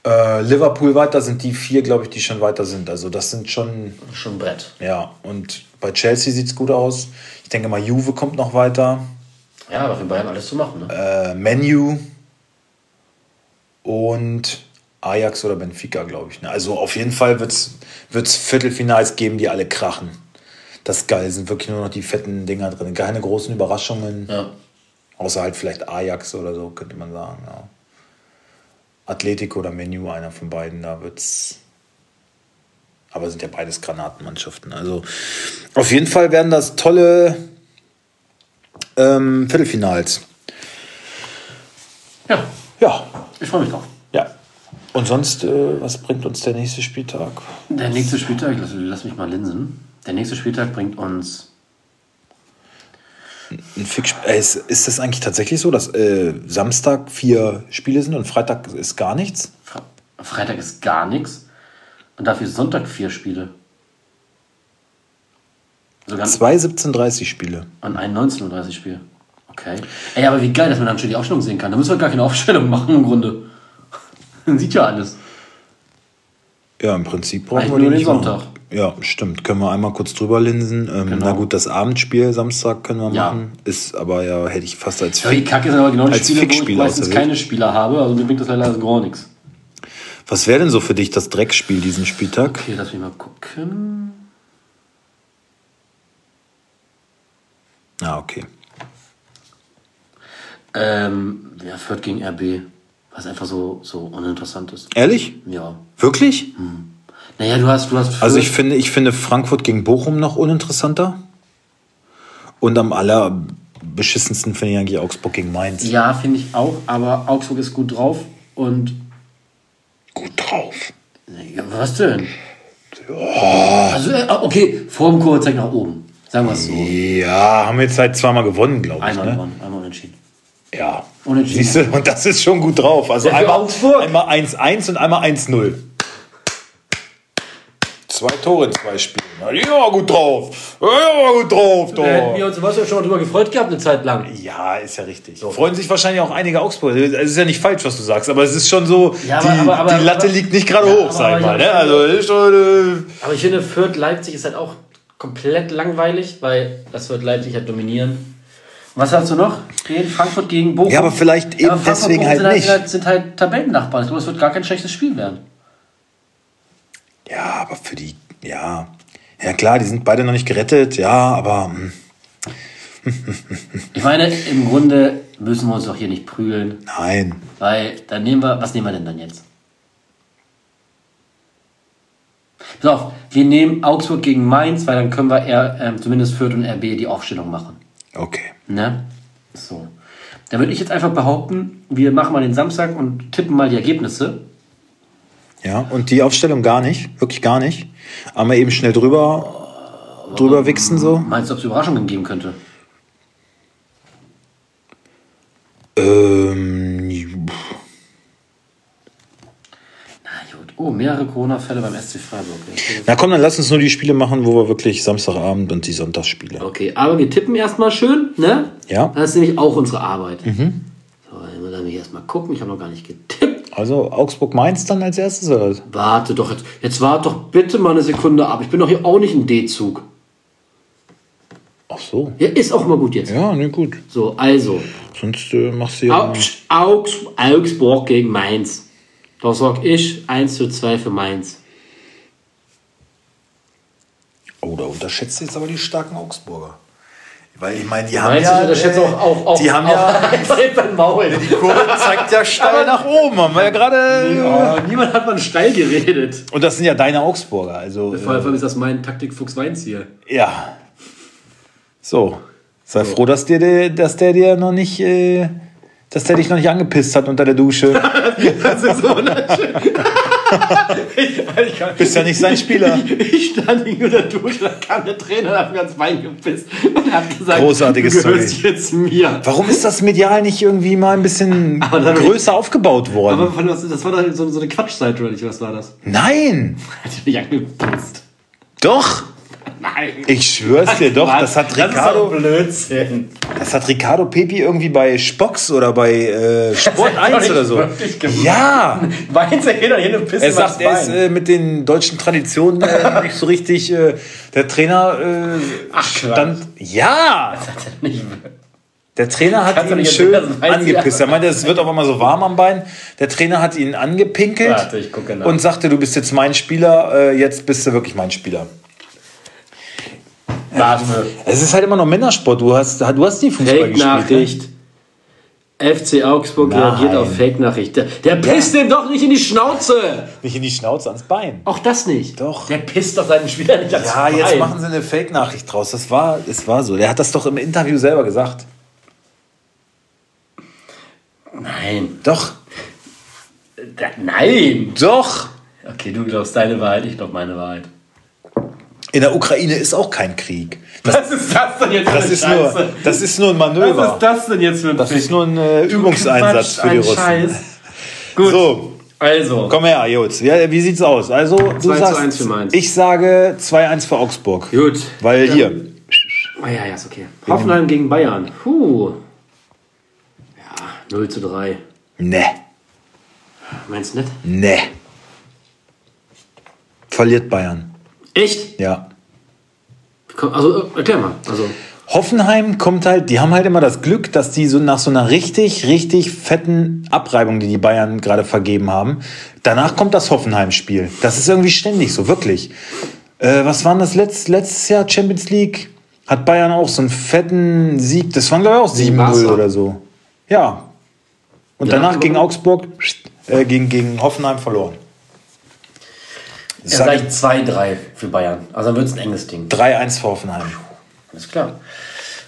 äh, Liverpool weiter sind die vier, glaube ich, die schon weiter sind. Also das sind schon, Schon Brett. ja, und bei Chelsea sieht es gut aus. Ich denke mal, Juve kommt noch weiter, Ja, aber für Bayern alles zu machen, ne? äh, Menu und Ajax oder Benfica, glaube ich. Ne? Also auf jeden Fall wird es Viertelfinals geben, die alle krachen. Das ist geil, sind wirklich nur noch die fetten Dinger drin. Keine großen Überraschungen. Ja. Außer halt vielleicht Ajax oder so, könnte man sagen. Ja. Atletico oder Menu, einer von beiden, da wird's. Aber sind ja beides Granatenmannschaften. Also auf jeden Fall werden das tolle ähm, Viertelfinals. Ja, Ja, ich freue mich drauf. ja. Und sonst, äh, was bringt uns der nächste Spieltag? Der nächste Spieltag, lass, lass mich mal linsen. Der nächste Spieltag bringt uns. Ein Fix äh, ist, ist das eigentlich tatsächlich so, dass äh, Samstag vier Spiele sind und Freitag ist gar nichts? Fre Freitag ist gar nichts. Und dafür ist Sonntag vier Spiele. Sogar Zwei 17:30 Spiele. an ein 19.30 Uhr Spiel. Okay. Ey, aber wie geil, dass man dann schon die Aufstellung sehen kann. Da müssen wir gar keine Aufstellung [LAUGHS] machen im Grunde. [LAUGHS] Man sieht ja alles. Ja, im Prinzip brauchen wir nur die den nicht machen. Sonntag. Ja, stimmt. Können wir einmal kurz drüber linsen. Ähm, Genau. Na gut, das Abendspiel Samstag können wir Ja. machen. Ist aber ja, hätte ich fast als Ja, die Kacke sind aber genau die Als Spiele, wo ich meistens keine Spieler habe. Also mir bringt das leider gar nichts. Was wäre denn so für dich das Dreckspiel diesen Spieltag? Okay, lass mich mal gucken. Ja, okay. Ähm, wer führt gegen RB? Was einfach so, so uninteressant ist. Ehrlich? Ja. Wirklich? Naja, du hast, du hast. Also Fürth- ich finde, ich finde Frankfurt gegen Bochum noch uninteressanter. Und am allerbeschissensten finde ich eigentlich Augsburg gegen Mainz. Ja, finde ich auch, aber Augsburg ist gut drauf und. Gut drauf. Ja, was denn? Also, äh, okay, vor dem Kurz zeigt nach oben. Sagen wir es so. Ja, haben wir jetzt halt zweimal gewonnen, glaube ich. Einmal Ne? gewonnen, einmal unentschieden. Ja. Unentschieden. Siehst du, und das ist schon gut drauf. Also Ja, einmal, Augsburg. einmal 1-1 und einmal 1-0. Zwei Tore in zwei Spielen. Ja, gut drauf. Ja, gut drauf. Da hätten wir Doch. uns was ja schon mal drüber gefreut gehabt eine Zeit lang. Ja, ist ja richtig. Freuen sich wahrscheinlich auch einige Augsburger. Es ist ja nicht falsch, was du sagst, aber es ist schon so, Ja, die, aber- aber- aber- die Latte aber- liegt nicht gerade hoch, aber- sag ich aber mal. ich Ne? finde- Also schon, äh, Aber ich finde, Fürth-Leipzig ist halt auch komplett langweilig, weil das wird Leipzig halt dominieren. Was hast du noch? Gegen Frankfurt gegen Bochum. Ja, aber vielleicht eben Frankfurt, deswegen halt sind nicht. Sind halt, sind halt Tabellennachbarn. Ich glaube, es wird gar kein schlechtes Spiel werden. ja, aber für die, ja. Ja klar, die sind beide noch nicht gerettet, ja, aber hm, Ich meine, im Grunde müssen wir uns doch hier nicht prügeln, nein. weil dann nehmen wir, was nehmen wir denn dann jetzt? Pass auf, wir nehmen Augsburg gegen Mainz, weil dann können wir eher, ähm, zumindest Fürth und RB die Aufstellung machen. Okay. Ne? So. Dann würde ich jetzt einfach behaupten, wir machen mal den Samstag und tippen mal die Ergebnisse. Ja, und die Aufstellung gar nicht, wirklich gar nicht. Einmal eben schnell drüber, drüber wichsen so. Meinst du, ob es Überraschungen geben könnte? Ähm, Na gut. Oh, mehrere Corona-Fälle beim SC Freiburg. na komm, dann lass uns nur die Spiele machen, wo wir wirklich Samstagabend und die Sonntagsspiele. Okay, aber wir tippen erstmal schön, ne? Ja. Das ist nämlich auch unsere Arbeit. So, dann muss ich erstmal gucken. Ich habe noch gar nicht getippt. Also Augsburg-Mainz dann als erstes oder? was? Warte doch, jetzt, jetzt warte doch bitte mal eine Sekunde ab. Ich bin doch hier auch nicht im D-Zug. Ach so. Ja, ist auch mal gut jetzt. Ja, ne, gut. So, also. Sonst äh, machst du ja. Augs, Augs, Augsburg gegen Mainz. Da sag ich 1 zu 2 für Mainz. Oh, da unterschätzt jetzt aber die starken Augsburger. Weil ich meine, die haben Mainz ja. äh, auch, auch, auch, die haben auch ja. beim Maul. Die Kurve zeigt ja steil nach oben. Haben wir ja gerade. Ja, niemand hat mal steil geredet. Und das sind ja deine Augsburger. Also. Vor allem ist das mein Taktik-Fuchs Mainz hier. Ja. So. Sei froh, dass, dir, der- dass der dir noch nicht. Äh, dass der dich noch nicht angepisst hat unter der Dusche. [LAUGHS] Das ist so wunderschön. ich, ich, Bist ja nicht sein Spieler. Ich stand in der Dusche, da kam der Trainer und hat mir ans Bein gepisst und hat gesagt, Großartige du gehörst Story. jetzt mir. Warum ist das medial nicht irgendwie mal ein bisschen größer aufgebaut worden? Aber das war doch so, so eine Quatschseite, oder nicht? Was war das? Nein! Hat mich angepisst. Doch! Nein. Ich schwör's dir doch, das hat Ricardo, Das Blödsinn. das hat Ricardo Pepi irgendwie bei Spox oder bei äh, Sport hat er 1 doch oder so. Ja! Mainz geht doch hier eine Pisse Er sagt, er ist äh, mit den deutschen Traditionen äh, [LAUGHS] nicht so richtig. Äh, der Trainer äh, Ach, stand. Ja! nicht. Der Trainer hat ihn schön das angepisst. Er meinte, es wird auf einmal so warm am Bein. Der Trainer hat ihn angepinkelt Warte, nach. und sagte, du bist jetzt mein Spieler, äh, jetzt bist du wirklich mein Spieler. Warte. Es ist halt immer noch Männersport. Du hast, du hast nie Fußball gespielt. ne? Fake-Nachricht. FC Augsburg Nein. reagiert auf Fake-Nachricht. Der, der pisst dem doch nicht in die Schnauze. Nicht in die Schnauze, ans Bein. Auch das nicht. Doch. Der pisst doch seinen Spieler nicht ans Ja, jetzt Bein. machen sie eine Fake-Nachricht draus. Das war, es war so. Der hat das doch im Interview selber gesagt. Nein. Doch. Da, nein. Doch. Okay, du glaubst deine Wahrheit, ich glaub meine Wahrheit. In der Ukraine ist auch kein Krieg. Das, Was ist das denn jetzt für das, eine ist, nur, das ist nur ein Was ist Manöver. das denn jetzt für ein Das ist nur ein äh, Übungseinsatz für die Russen. Scheiß. [LAUGHS] Gut, So, also. komm her, Jutz. Ja, wie sieht's aus? Also, du 2 zu sagst, 1 für Mainz. ich sage 2-1 für Augsburg. Gut. Weil hier, Ah ja, ja, ist okay. Hoffenheim gegen Bayern. Puh. Ja, 0 zu 3. ne, Meinst du nicht? ne. Verliert Bayern. Echt? Ja. Also, erklär mal. Also, Hoffenheim kommt halt, die haben halt immer das Glück, dass die so nach so einer richtig, richtig fetten Abreibung, die die Bayern gerade vergeben haben, danach kommt das Hoffenheim-Spiel. Das ist irgendwie ständig so, wirklich. Äh, was waren das letzt, letztes Jahr Champions League? Hat Bayern auch so einen fetten Sieg, das waren glaube ich auch Gegen 7-0 Barca. oder so. Ja. Und Ja, danach gegen Augsburg, äh, gegen, gegen Hoffenheim verloren. Ich er sage sagt 2-3 für Bayern. Also dann wird es ein enges Ding. 3-1 für Hoffenheim. Alles klar.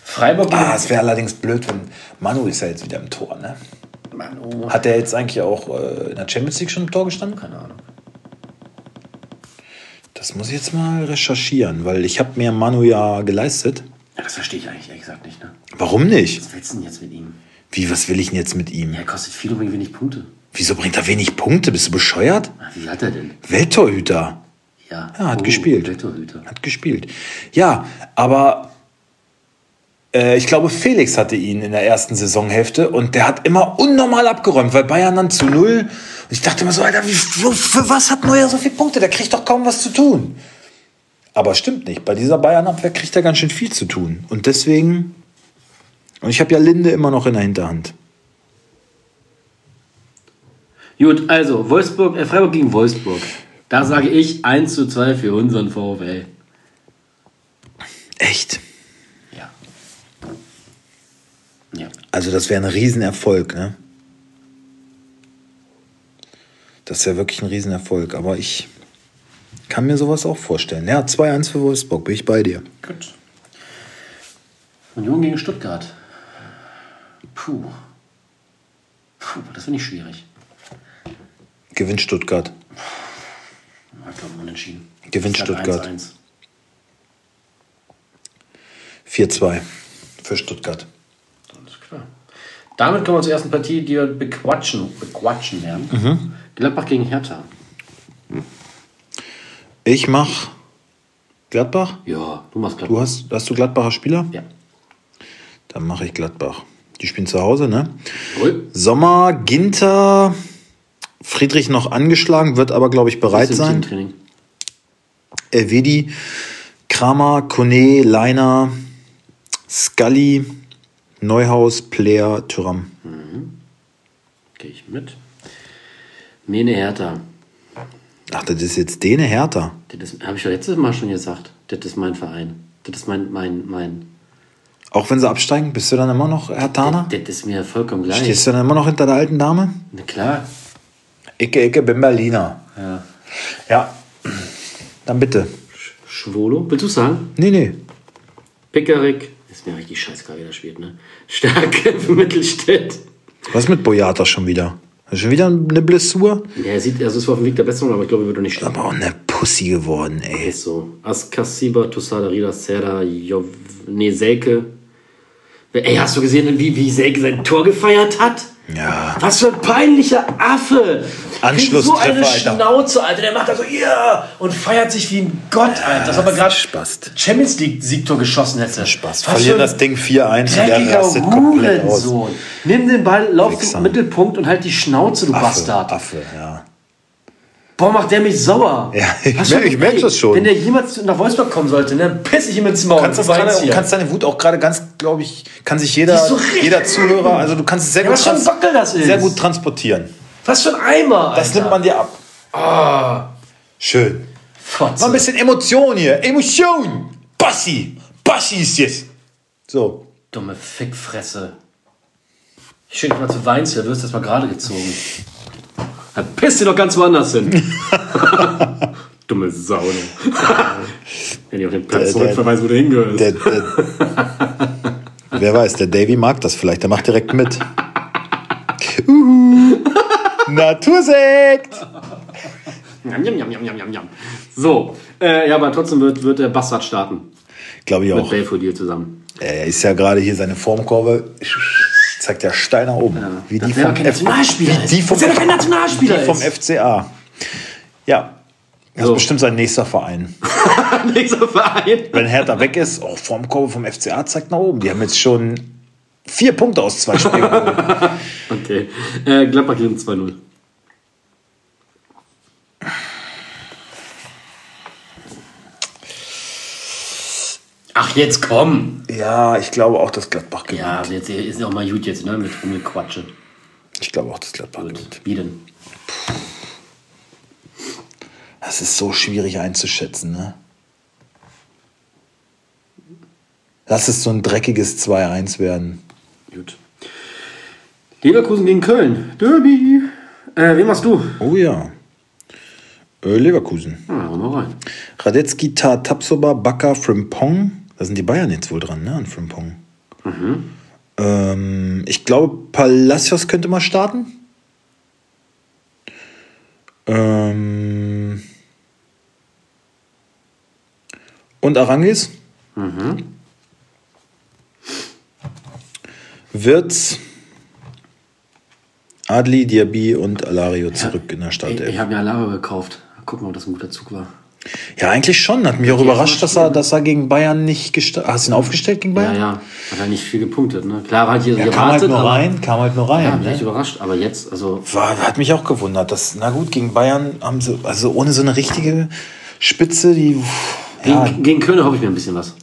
Freiburg Ah, es wäre allerdings blöd, wenn Manu ist ja jetzt wieder im Tor, ne? Manu. Hat er jetzt eigentlich auch äh, in der Champions League schon im Tor gestanden? Keine Ahnung. Das muss ich jetzt mal recherchieren, weil ich habe mir Manu ja geleistet. Ja, das verstehe ich eigentlich ehrlich gesagt nicht. Ne? Warum nicht? Was willst du denn jetzt mit ihm? Wie, was will ich denn jetzt mit ihm? Ja, er kostet viel und wenig Punkte. Wieso bringt er wenig Punkte? Bist du bescheuert? Wie hat er denn? Welttorhüter. Ja, Ja, hat Oh, gespielt. der Torhüter. Hat gespielt. Ja, aber äh, ich glaube, Felix hatte ihn in der ersten Saisonhälfte und der hat immer unnormal abgeräumt, weil Bayern dann zu null. Und ich dachte immer so, Alter, wie, für was hat Neuer so viele Punkte? Der kriegt doch kaum was zu tun. Aber stimmt nicht. Bei dieser Bayern-Abwehr kriegt er ganz schön viel zu tun. Und deswegen. Und ich habe ja Linde immer noch in der Hinterhand. Gut, also Wolfsburg, äh, Freiburg gegen Wolfsburg. Da sage ich 1 zu 2 für unseren VfL. Echt? Ja. Ja. Also, das wäre ein Riesenerfolg, ne? Das wäre wirklich ein Riesenerfolg. Aber ich kann mir sowas auch vorstellen. Ja, 2-1 für Wolfsburg, bin ich bei dir. Gut. Union gegen Stuttgart. Puh. Puh, das finde ich schwierig. Gewinnt Stuttgart. Ich glaube, unentschieden. Gewinnt sag Stuttgart. 1-1. 4-2 für Stuttgart. Alles klar. Damit kommen wir zur ersten Partie, die wir bequatschen, bequatschen werden. Mhm. Gladbach gegen Hertha. Ich mach Gladbach. Ja, du machst Gladbach. Du hast, hast du Gladbacher Spieler? Ja. Dann mache ich Gladbach. Die spielen zu Hause, ne? Jawohl. Sommer, Ginter, Friedrich noch angeschlagen, wird aber, glaube ich, bereit sein. Teamtraining. Elvedi, Kramer, Kone, Leiner, Scully, Neuhaus, Player, Tyram. Gehe ich mit. Mene Hertha. Ach, das ist jetzt Dene Hertha. Das habe ich ja letztes Mal schon gesagt. Das ist mein Verein. Das ist mein, mein, mein. Auch wenn sie absteigen, bist du dann immer noch Hertaner? Das, das ist mir vollkommen gleich. Stehst du dann immer noch hinter der alten Dame? Na klar. Icke, Icke, bin Berliner. Ja. Ja. Dann bitte. Schwolo. Willst du sagen? Nee, nee. Pickerick. Ist mir richtig scheißegal, wie der spielt, ne? Stärke für [LAUGHS] Mittelstädt. Was ist mit Boyata schon wieder? Schon wieder eine Blessur? Ja, er sieht, also es war auf dem Weg der Besserung, aber ich glaube, er wird doch nicht starten. Aber auch eine Pussy geworden, ey. Ist so. Askasiba, Tosada, Rida, Serda, Jov... Nee, Selke. Ey, hast du gesehen, wie, wie Selke sein Tor gefeiert hat? Ja. Was für ein peinlicher Affe! Kriegt so eine Alter. Schnauze, Alter. Der macht da so, ja! Und feiert sich wie ein Gott, Alter. Das aber gerade. Champions League-Siegtor geschossen hätte. Spaß. Was Verlieren das Ding 4-1 und er Dreckiger rastet komplett aus. Nimm den Ball, lauf Wichser. zum Mittelpunkt und halt die Schnauze, du Affe, Bastard. Affe, ja. Boah, macht der mich sauer. Ja, ich Was merk- für- ich merk ey, das schon. Wenn der jemals nach Wolfsburg kommen sollte, ne, piss ich ihm ins Maul. Kannst, das hier. kannst deine Wut auch gerade ganz, glaube ich, kann sich jeder, so jeder Zuhörer, also du kannst es sehr, Ja, gut, ist. sehr gut transportieren. Was für ein Eimer, Alter. Das nimmt man dir ab. Ah, Schön. Fotze. Mal ein bisschen Emotion hier. Emotion. Bassi. Bassi ist jetzt. So. Dumme Fickfresse. Schön mal zu weinst, du wirst das mal gerade gezogen. Dann pisst ihr doch ganz woanders hin. [LAUGHS] Dumme Sau. ne? [LAUGHS] Wenn ihr auf den Platz zurückverweist, wo du hingehörst. Der, der, [LAUGHS] wer weiß, der Davy mag das vielleicht, der macht direkt mit. Uhu. Natursekt! So, äh, ja, aber trotzdem wird, wird der Bastard starten. Glaube ich Mit auch. Belfodil zusammen. Er ist ja gerade hier seine Formkurve. Zeigt ja steil nach oben. Wie die der vom, F Nationalspieler wie die vom, der doch kein Nationalspieler die vom. FCA. Ja. Das So. ist bestimmt sein nächster Verein. [LAUGHS] Nächster Verein. Wenn Hertha weg ist, oh, Formkurve vom FCA zeigt nach oben. Die haben jetzt schon vier Punkte aus zwei Spielen. [LAUGHS] Okay. Äh, Gladbach gewinnt 2-0. Ach, jetzt komm! Ja, ich glaube auch, dass Gladbach gewinnt. Ja, jetzt ist auch mal gut jetzt, ne? Mit rumgequatsche. Ich glaube auch, dass Gladbach gewinnt. Gut. Wie denn? Das ist so schwierig einzuschätzen, ne? Lass es so ein dreckiges 2-1 werden. Gut. Leverkusen gegen Köln. Derby. Äh, wen machst du? Oh ja. Äh, Leverkusen. Ah, hau mal rein. Radetzky, Tar, Tapsoba, Baka, Frimpong. Da sind die Bayern jetzt wohl dran, ne? An Frimpong. Ähm, ich glaube, Palacios könnte mal starten. Ähm, und Arangis. Wirtz, Adli, Diaby und Alario zurück in der Ich, Startelf. ich habe mir Alaba gekauft. Guck mal, ob das ein guter Zug war. Ja, eigentlich schon. Hat mich auch überrascht, dass er, dass er gegen Bayern nicht gestellt Hast du ihn aufgestellt gegen Ja, Bayern? ja. Hat er nicht viel gepunktet, ne? Klar, war halt hier Er kam halt nur rein, kam halt nur Ja, rein. echt ne? überrascht. Aber jetzt, also. War, hat mich auch gewundert. Dass, na gut, gegen Bayern haben sie, also ohne so eine richtige Spitze, die, ja, Gegen, gegen Köln hoffe ich mir ein bisschen was.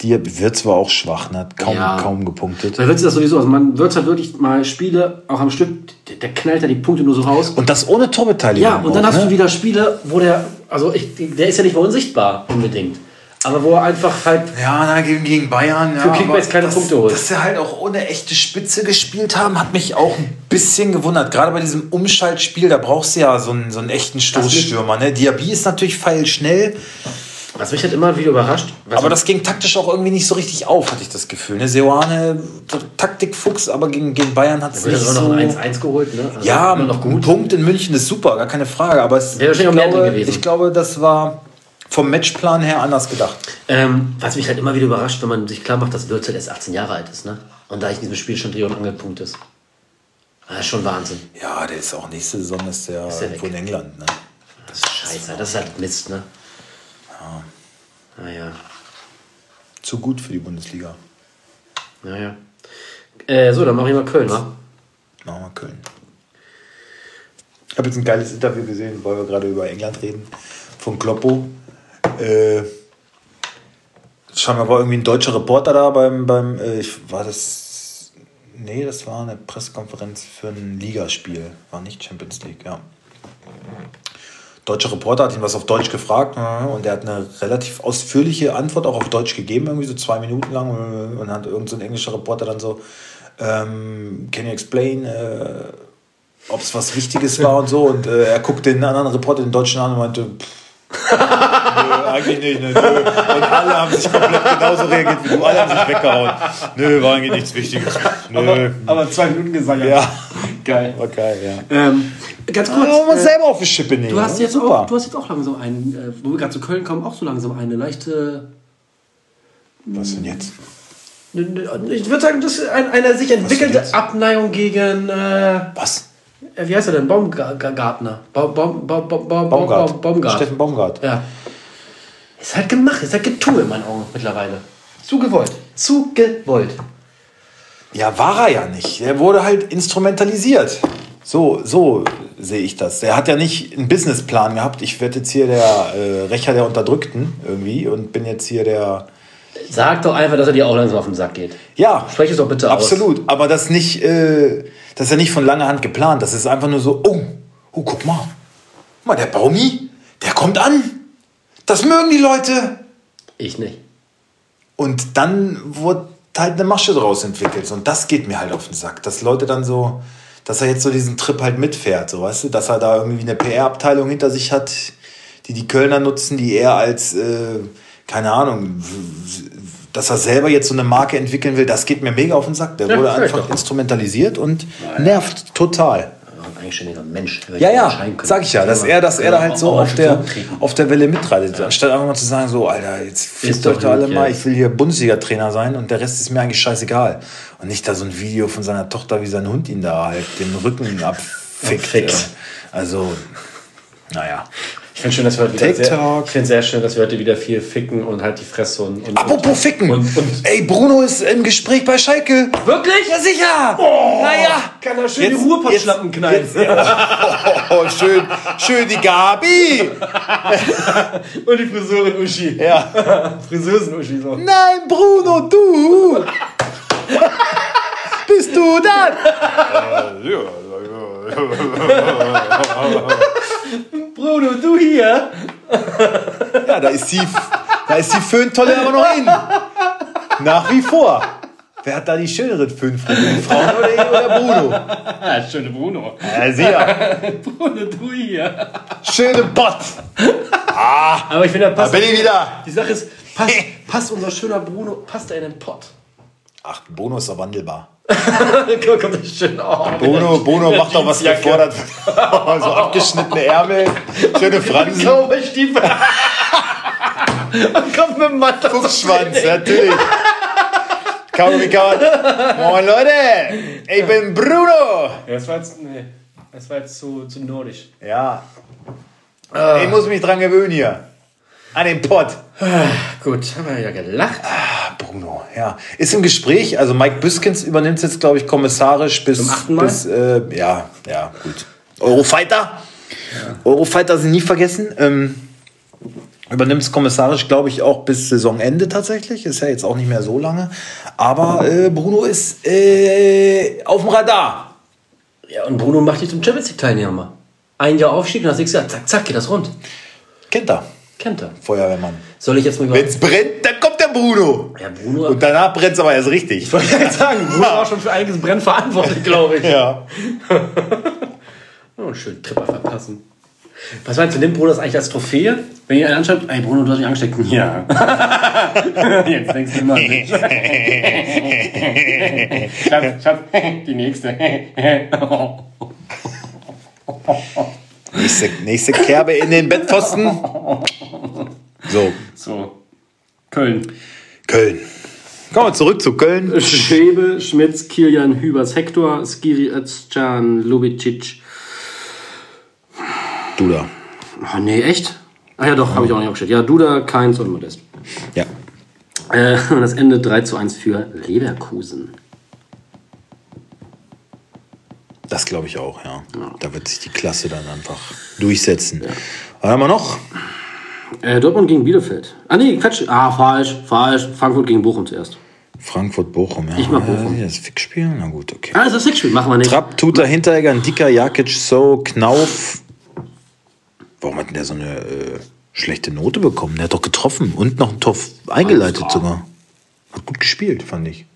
die wird zwar auch schwach, ne? hat kaum, Ja. kaum gepunktet. Weil wird das sowieso, also man wird halt wirklich mal Spiele, auch am Stück, der, der knallt ja die Punkte nur so raus. Und das ohne Torbeteiligung. Ja, und dann auch, hast ne? du wieder Spiele, wo der, also ich, der ist ja nicht mal unsichtbar unbedingt. Aber wo er einfach halt, Ja, na, gegen, gegen Bayern. Ja, Für Kickbacks keine das, Punkte holt. Dass sie halt auch ohne echte Spitze gespielt haben, hat mich auch ein bisschen gewundert. Gerade bei diesem Umschaltspiel, da brauchst du ja so einen, so einen echten Stoßstürmer. Ne? Diaby ist natürlich feilschnell, was mich halt immer wieder überrascht, aber das ging taktisch auch irgendwie nicht so richtig auf, hatte ich das Gefühl. Ne? Seoane, Taktikfuchs, aber gegen, gegen Bayern hat es nicht auch so... noch ein 1-1 geholt, ne? Also Ja, immer noch ein gut. Punkt in München ist super, gar keine Frage. Aber es, Wäre ich, glaube, ich glaube, das war vom Matchplan her anders gedacht. Ähm, was mich halt immer wieder überrascht, wenn man sich klar macht, dass Würz halt erst 18 Jahre alt ist, ne? Und da ich in diesem Spiel schon Dreh- und Angelpunkt ist. Das ist schon Wahnsinn. Ja, der ist auch nächste Saison ist der, der irgendwo in. England. Ne? Das ist scheiße, das ist halt Mist, ne? Naja, Zu gut für die Bundesliga. naja. Äh, so, dann mach ich mal Köln, wa? Machen wir Köln. Ich habe jetzt ein geiles Interview gesehen, weil wir gerade über England reden, von Kloppo. Äh, scheinbar war irgendwie ein deutscher Reporter da beim, beim äh, ich, war das, nee, das war eine Pressekonferenz für ein Ligaspiel, war nicht Champions League, ja. Deutscher Reporter hat ihn was auf Deutsch gefragt äh, und er hat eine relativ ausführliche Antwort auch auf Deutsch gegeben, irgendwie so zwei Minuten lang äh, und hat irgend so ein englischer Reporter dann so, ähm, can you explain, äh, ob es was Wichtiges war und so und äh, er guckt den anderen Reporter, den Deutschen an und meinte, pff, nö, eigentlich nicht, ne, nö. Und alle haben sich komplett genauso reagiert wie du, alle haben sich weggehauen. Nö, war eigentlich nichts Wichtiges. Nö. Aber zwei Minuten gesagt. Ja, Geil. war geil, ja. Ähm, ganz kurz. Aber man äh, selber auf die Schippe nehmen. du, hast jetzt Super. auch, du hast jetzt auch langsam einen, äh, wo wir gerade zu Köln kommen, auch so langsam eine leichte. Was denn jetzt? Ich würde sagen, das ist ein, eine sich entwickelte? Abneigung gegen. Äh, Was? äh, wie heißt er denn? Baumgartner. Baum, Baum, Baum, Baum, Baum, Baumgart. Baumgart. Steffen Baumgart. Ja. Ist halt gemacht, ist halt Getue in meinen Augen mittlerweile. Zu gewollt. Zu gewollt. Ja, war er ja nicht. Er wurde halt instrumentalisiert. So, so sehe ich das. Er hat ja nicht einen Businessplan gehabt. Ich werde jetzt hier der äh, Rächer der Unterdrückten irgendwie und bin jetzt hier der. Sag doch einfach, dass er dir auch langsam auf den Sack geht. Ja, Sprech es doch bitte aus. absolut. Aber das nicht, äh, das ist ja nicht von langer Hand geplant. Das ist einfach nur so, oh, oh, guck mal. Guck mal, der Baumi, der kommt an. Das mögen die Leute. Ich nicht. Und dann wurde halt eine Masche draus entwickelst. Und das geht mir halt auf den Sack. Dass Leute dann so, dass er jetzt so diesen Trip halt mitfährt, so weißt du, dass er da irgendwie eine PR-Abteilung hinter sich hat, die die Kölner nutzen, die er als, äh, keine Ahnung, dass er selber jetzt so eine Marke entwickeln will, das geht mir mega auf den Sack. Der Ja, wurde einfach doch. instrumentalisiert und nervt total. Eigenständiger Mensch. Ja, ja, sag ich ja, dass er, dass er da halt so auf der, auf der Welle mitreitet. Anstatt einfach mal zu sagen, so, Alter, jetzt fickt euch da alle mal, ich will hier Bundesliga-Trainer sein und der Rest ist mir eigentlich scheißegal. Und nicht da so ein Video von seiner Tochter, wie sein Hund ihn da halt den Rücken abfickt. Also, naja. Ich finde schön, dass wir heute wieder sehr, ich finde sehr schön, dass wir heute wieder viel ficken und halt die Fresse und. und Apropos Ficken. Und, und Ey, Bruno ist im Gespräch bei Schalke. wirklich? Ja, sicher. naja. Kann er schön die Jetzt- Ruhrpottschlappen knallen. [LAUGHS] Oh, schön, schön die Gabi. [LAUGHS] Und die Friseurin Uschi. Ja. [LAUGHS] Friseusen Uschi so. Nein, Bruno, du! Bist du das? Bruno, du hier? Ja, da ist die, da ist die Föhntolle aber noch in. Nach wie vor. Wer hat da die schöneren Föhnfrauen? Die Frauen oder, oder Bruno? Ah, schöne Bruno. Ja, sehr. [LAUGHS] Bruno, du hier. Schöne Bott. Aber ich finde, da Da passt. bin ich wieder. Die Sache ist, passt, [LAUGHS] passt unser schöner Bruno, passt er in den Pott? Ach, Bruno ist doch wandelbar. [LAUGHS] Guck, kommt das schön auf. Bruno, Bruno macht doch was gefordert [LAUGHS] so abgeschnittene Ärmel, schöne Fransen, Cowboy-Stiefel. Und kommt mit dem [LAUGHS] Matter. Fuchsschwanz, natürlich. Kaum wie kann Moin Leute, ich bin Bruno. Ja, das war jetzt, nee, das war jetzt zu, zu nordisch. Ja. Ich muss mich dran gewöhnen hier. An den Pott. Gut, haben wir ja gelacht. Ah, Bruno, ja. Ist im Gespräch, also Mike Büskens übernimmt jetzt, glaube ich, kommissarisch bis. Zum achten Mal? bis äh, ja, ja, gut. Eurofighter. Eurofighter sind nie vergessen. Ähm, übernimmt es kommissarisch, glaube ich, auch bis Saisonende tatsächlich. Ist ja jetzt auch nicht mehr so lange. Aber äh, Bruno ist äh, auf dem Radar. Ja, und Bruno macht dich zum Champions League Teilnehmer. Ein Jahr Aufstieg und das nächste Jahr, zack, zack, geht das rund. Kennt er. Kennt er. Feuerwehrmann. Soll ich jetzt mal über. Wenn es brennt, dann kommt der Bruno. Ja, Bruno. Und danach brennt es aber erst richtig. Ich wollte gerade sagen, Bruno war schon für einiges Brennen verantwortlich, glaube ich. Ja. [LAUGHS] Oh, einen schönen Tripper verpassen. Was meinst du, nimmt Bruno das eigentlich als Trophäe? Wenn ihr einen anschreibt, ey Bruno, du hast mich angesteckt. Ja. [LAUGHS] Jetzt denkst du mal. Schatz, Schatz, die nächste. Nächste, nächste Kerbe in den Bettpfosten. [LAUGHS] So, so, Köln. Köln. Kommen wir zurück zu Köln. Schwebe, Schmitz, Kilian, Hübers, Hector, Skiri, Özcan, Lubicic. Duda. Oh, nee, echt? Ah ja, doch, habe ich auch nicht aufgestellt. Ja, Duda, Keins und Modest. Ja. Äh, [LAUGHS] und das Ende 3 zu 1 für Leverkusen. Das glaube ich auch, ja. Da wird sich die Klasse dann einfach durchsetzen. Was haben wir noch? Äh, Dortmund gegen Bielefeld. Ah, nee, Quatsch. Ah, falsch, falsch. Frankfurt gegen Bochum zuerst. Frankfurt-Bochum, ja. Ich mag Bochum. Ja, das Fickspiel? Na gut, okay. Ah, das ist Sechsspiel. Machen wir nicht. Trapp, Tuta, Hinteregger, Dicker, Jakic, So, Knauf. Warum hat denn der so eine äh, schlechte Note bekommen? Der hat doch getroffen und noch ein Tor eingeleitet sogar. Hat gut gespielt, fand ich.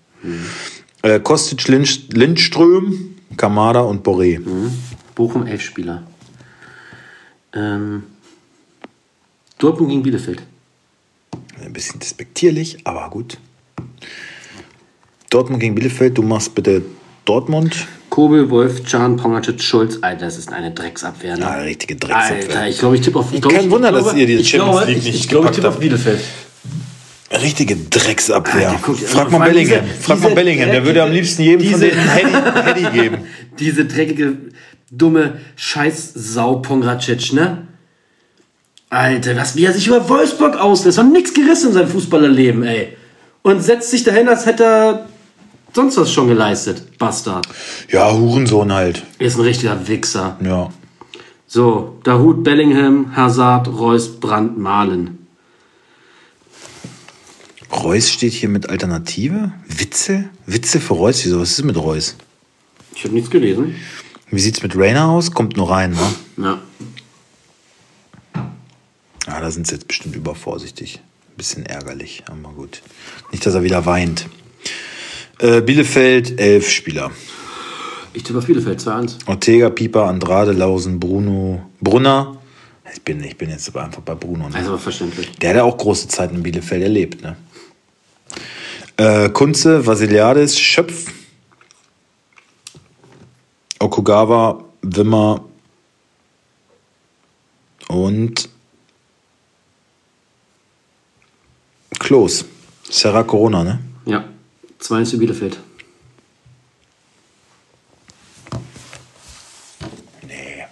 Äh, Kostic, Lindst Lindström, Kamada und Boré. Bochum, elf Spieler. Ähm, Dortmund gegen Bielefeld. Ein bisschen despektierlich, aber gut. Dortmund gegen Bielefeld, du machst bitte Dortmund. Kobel, Wolf, Can, Pongacic, Schulz. Alter, das ist eine Drecksabwehr. Ne? Ja, eine richtige Drecksabwehr. Alter, ich glaube, ich tippe auf. Ich glaub, Kein ich, Wunder, ich glaube, dass ihr die Champions glaube, League ich, nicht Ich glaube, ich tippe auf. Bielefeld. Richtige Drecksabwehr. Alter, guck Frag mal Bellingham. diese- Frag mal diese Bellingham. Der würde am liebsten jedem von diese- denen einen Heady, [LAUGHS] Heady geben. Diese dreckige, dumme Scheiß-Sau Pongracic, ne? Alter, was, wie er sich über Wolfsburg auslässt. Hat nix gerissen in seinem Fußballerleben, ey. Und setzt sich dahin, als hätte er sonst was schon geleistet. Bastard. Ja, Hurensohn halt. Ist ein richtiger Wichser. Ja. So, Dahut, Bellingham, Hazard, Reus, Brandt, Malen. Reus steht hier mit Alternative. Witze? Witze für Reus? Wieso? Was ist mit Reus? Ich habe nichts gelesen. Wie sieht's mit Rainer aus? Kommt nur rein, ne? Ja. Ja, da sind sie jetzt bestimmt übervorsichtig. Bisschen ärgerlich, aber gut. Nicht, dass er wieder weint. Äh, Bielefeld, elf Spieler. Ich tippe auf Bielefeld 2-1. Ortega, Pieper, Andrade, Lausen, Bruno, Brunner. Ich bin, ich bin jetzt aber einfach bei Bruno. Ne? Also verständlich. Der hat ja auch große Zeit in Bielefeld erlebt. Ne? Äh, Kunze, Vasiliadis, Schöpf, Okugawa, Wimmer und Klos. Serra Corona, ne? Ja. 2-1 für Bielefeld. Nee.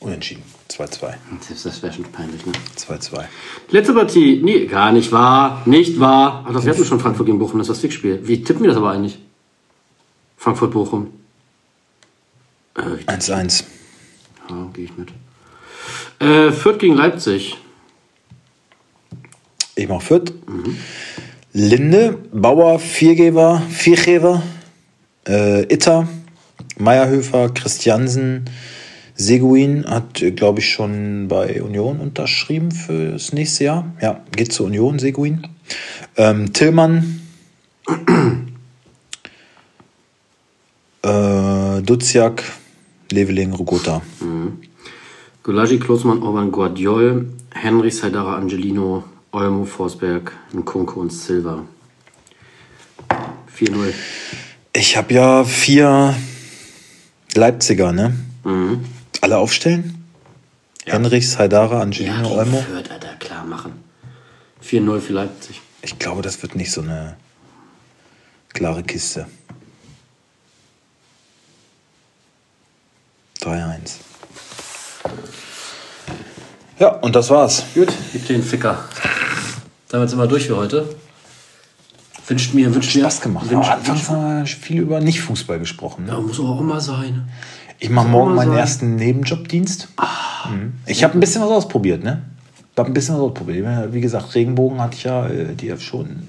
Unentschieden. 2-2. Das, wäre schon peinlich, ne? 2-2. Letzte Partie. Nee, gar nicht wahr. Nicht wahr. Ach, das wir hatten schon Frankfurt gegen Bochum, das ist das Fixspiel. Wie tippen wir das aber eigentlich? Frankfurt-Bochum. Äh, ich- 1-1. ja, gehe ich mit. Äh, Fürth gegen Leipzig. Ich mach Fürth. Linde, Bauer, Viergeber, Viergeber, äh, Itter, Meierhöfer, Christiansen, Seguin hat, glaube ich, schon bei Union unterschrieben für das nächste Jahr. Ja, geht zur Union, Seguin. Ähm, Tillmann, äh, Duziak, Leveling, Rogota. Gulagi, Klosmann, Orban, Guardiol, Henry, Saidara, Angelino, Olmo, Forsberg, Nkunku und Silva. 4-0. Ich habe ja vier Leipziger, ne? Mhm. Alle aufstellen? Henrichs, Haidara, Angelino, gegen Olmo. Fürth, Alter, klar machen. 4-0 für Leipzig. Ich glaube, das wird nicht so eine klare Kiste. 3-1. Ja, und das war's. Gut, gib dir den Ficker. Damit sind wir durch für heute. Wünscht mir, wünscht mir. Spaß gemacht. Wünscht, Aber anfangs haben wir viel über Nicht-Fußball gesprochen. Ne? ja, muss auch immer sein. Ich mache morgen meinen sein. ersten Nebenjobdienst. Mhm. Ich habe ein bisschen was ausprobiert, ne? Ich habe ein bisschen was ausprobiert. Wie gesagt, Regenbogen hatte ich ja, äh, die schon.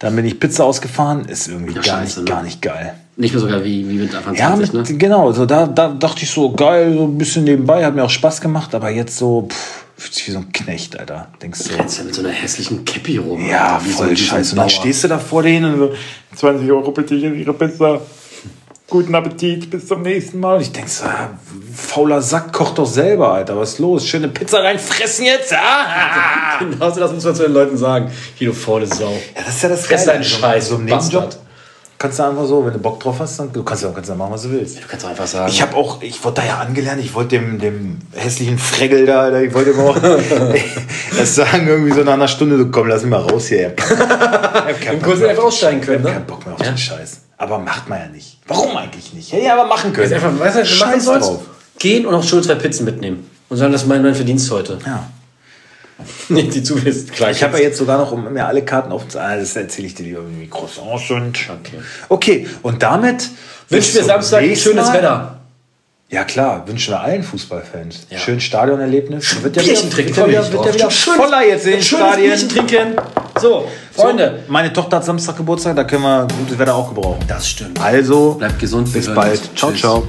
Dann bin ich Pizza ausgefahren, ist irgendwie Ja, gar, scheiße, nicht, ne? gar nicht geil. Nicht mehr sogar wie, wie mit Anfang Ja, 20, mit, ne? genau. So, da, da dachte ich so, geil, so ein bisschen nebenbei, hat mir auch Spaß gemacht, aber jetzt so, pff, fühlt sich wie so ein Knecht, Alter. Denkst du, Rennst ja mit so einer hässlichen Cappy rum. ja, Alter, so- voll so scheiße. Und dann stehst du da vor denen und so, 20 Euro bitte hier Ihre Pizza. Guten Appetit, bis zum nächsten Mal. Und ich denk so, fauler Sack, koch doch selber, Alter. Was ist los? Schöne Pizza reinfressen jetzt? Ah! [LAUGHS] Genau so, das muss man zu den Leuten sagen. Hier, du faule Sau. Ja, das ist ja das Fress deinen So- Scheiß, so Bastard. Nebenjob kannst du einfach so, wenn du Bock drauf hast, dann du kannst ja kannst ja machen, was du willst. Du kannst einfach sagen. Ich habe auch, ich wurde da ja angelernt, ich wollte dem, dem hässlichen Fregel da, Alter, ich wollte ihm auch [LAUGHS] das sagen, irgendwie so nach einer Stunde, du komm, lass mich mal raus hier. Ich hab keinen [LAUGHS] Im Bock Kurs mehr einfach auf aussteigen den- können, Ich hab keinen Bock mehr auf den Scheiß. Aber macht man ja nicht. Warum eigentlich nicht? Hätte ja aber machen können. Jetzt einfach, weißt du, was du machen sollst? drauf. Gehen und auch schon zwei Pizzen mitnehmen. Und sagen, das ist mein, mein Verdienst heute. Ja. [LAUGHS] Nicht die zulässt. Klar, Ich habe ja jetzt sogar noch, um mir alle Karten aufzuzahlen, das erzähle ich dir lieber, wie Croissants sind. Okay. Okay, und damit Wünsch bis mir zum Samstag ein schönes Mal. Wetter. Ja klar, wünschen wir allen Fußballfans. Ja. Schön Stadionerlebnis. Wird ja wieder, wird ja wieder, Schön- voller jetzt in den Stadien. Bierchen trinken. So, Freunde. So, meine Tochter hat Samstag Geburtstag, da können wir gutes Wetter auch gebrauchen. Das stimmt. Also, Bleibt gesund, bis bald. Ciao, Tschüss. ciao.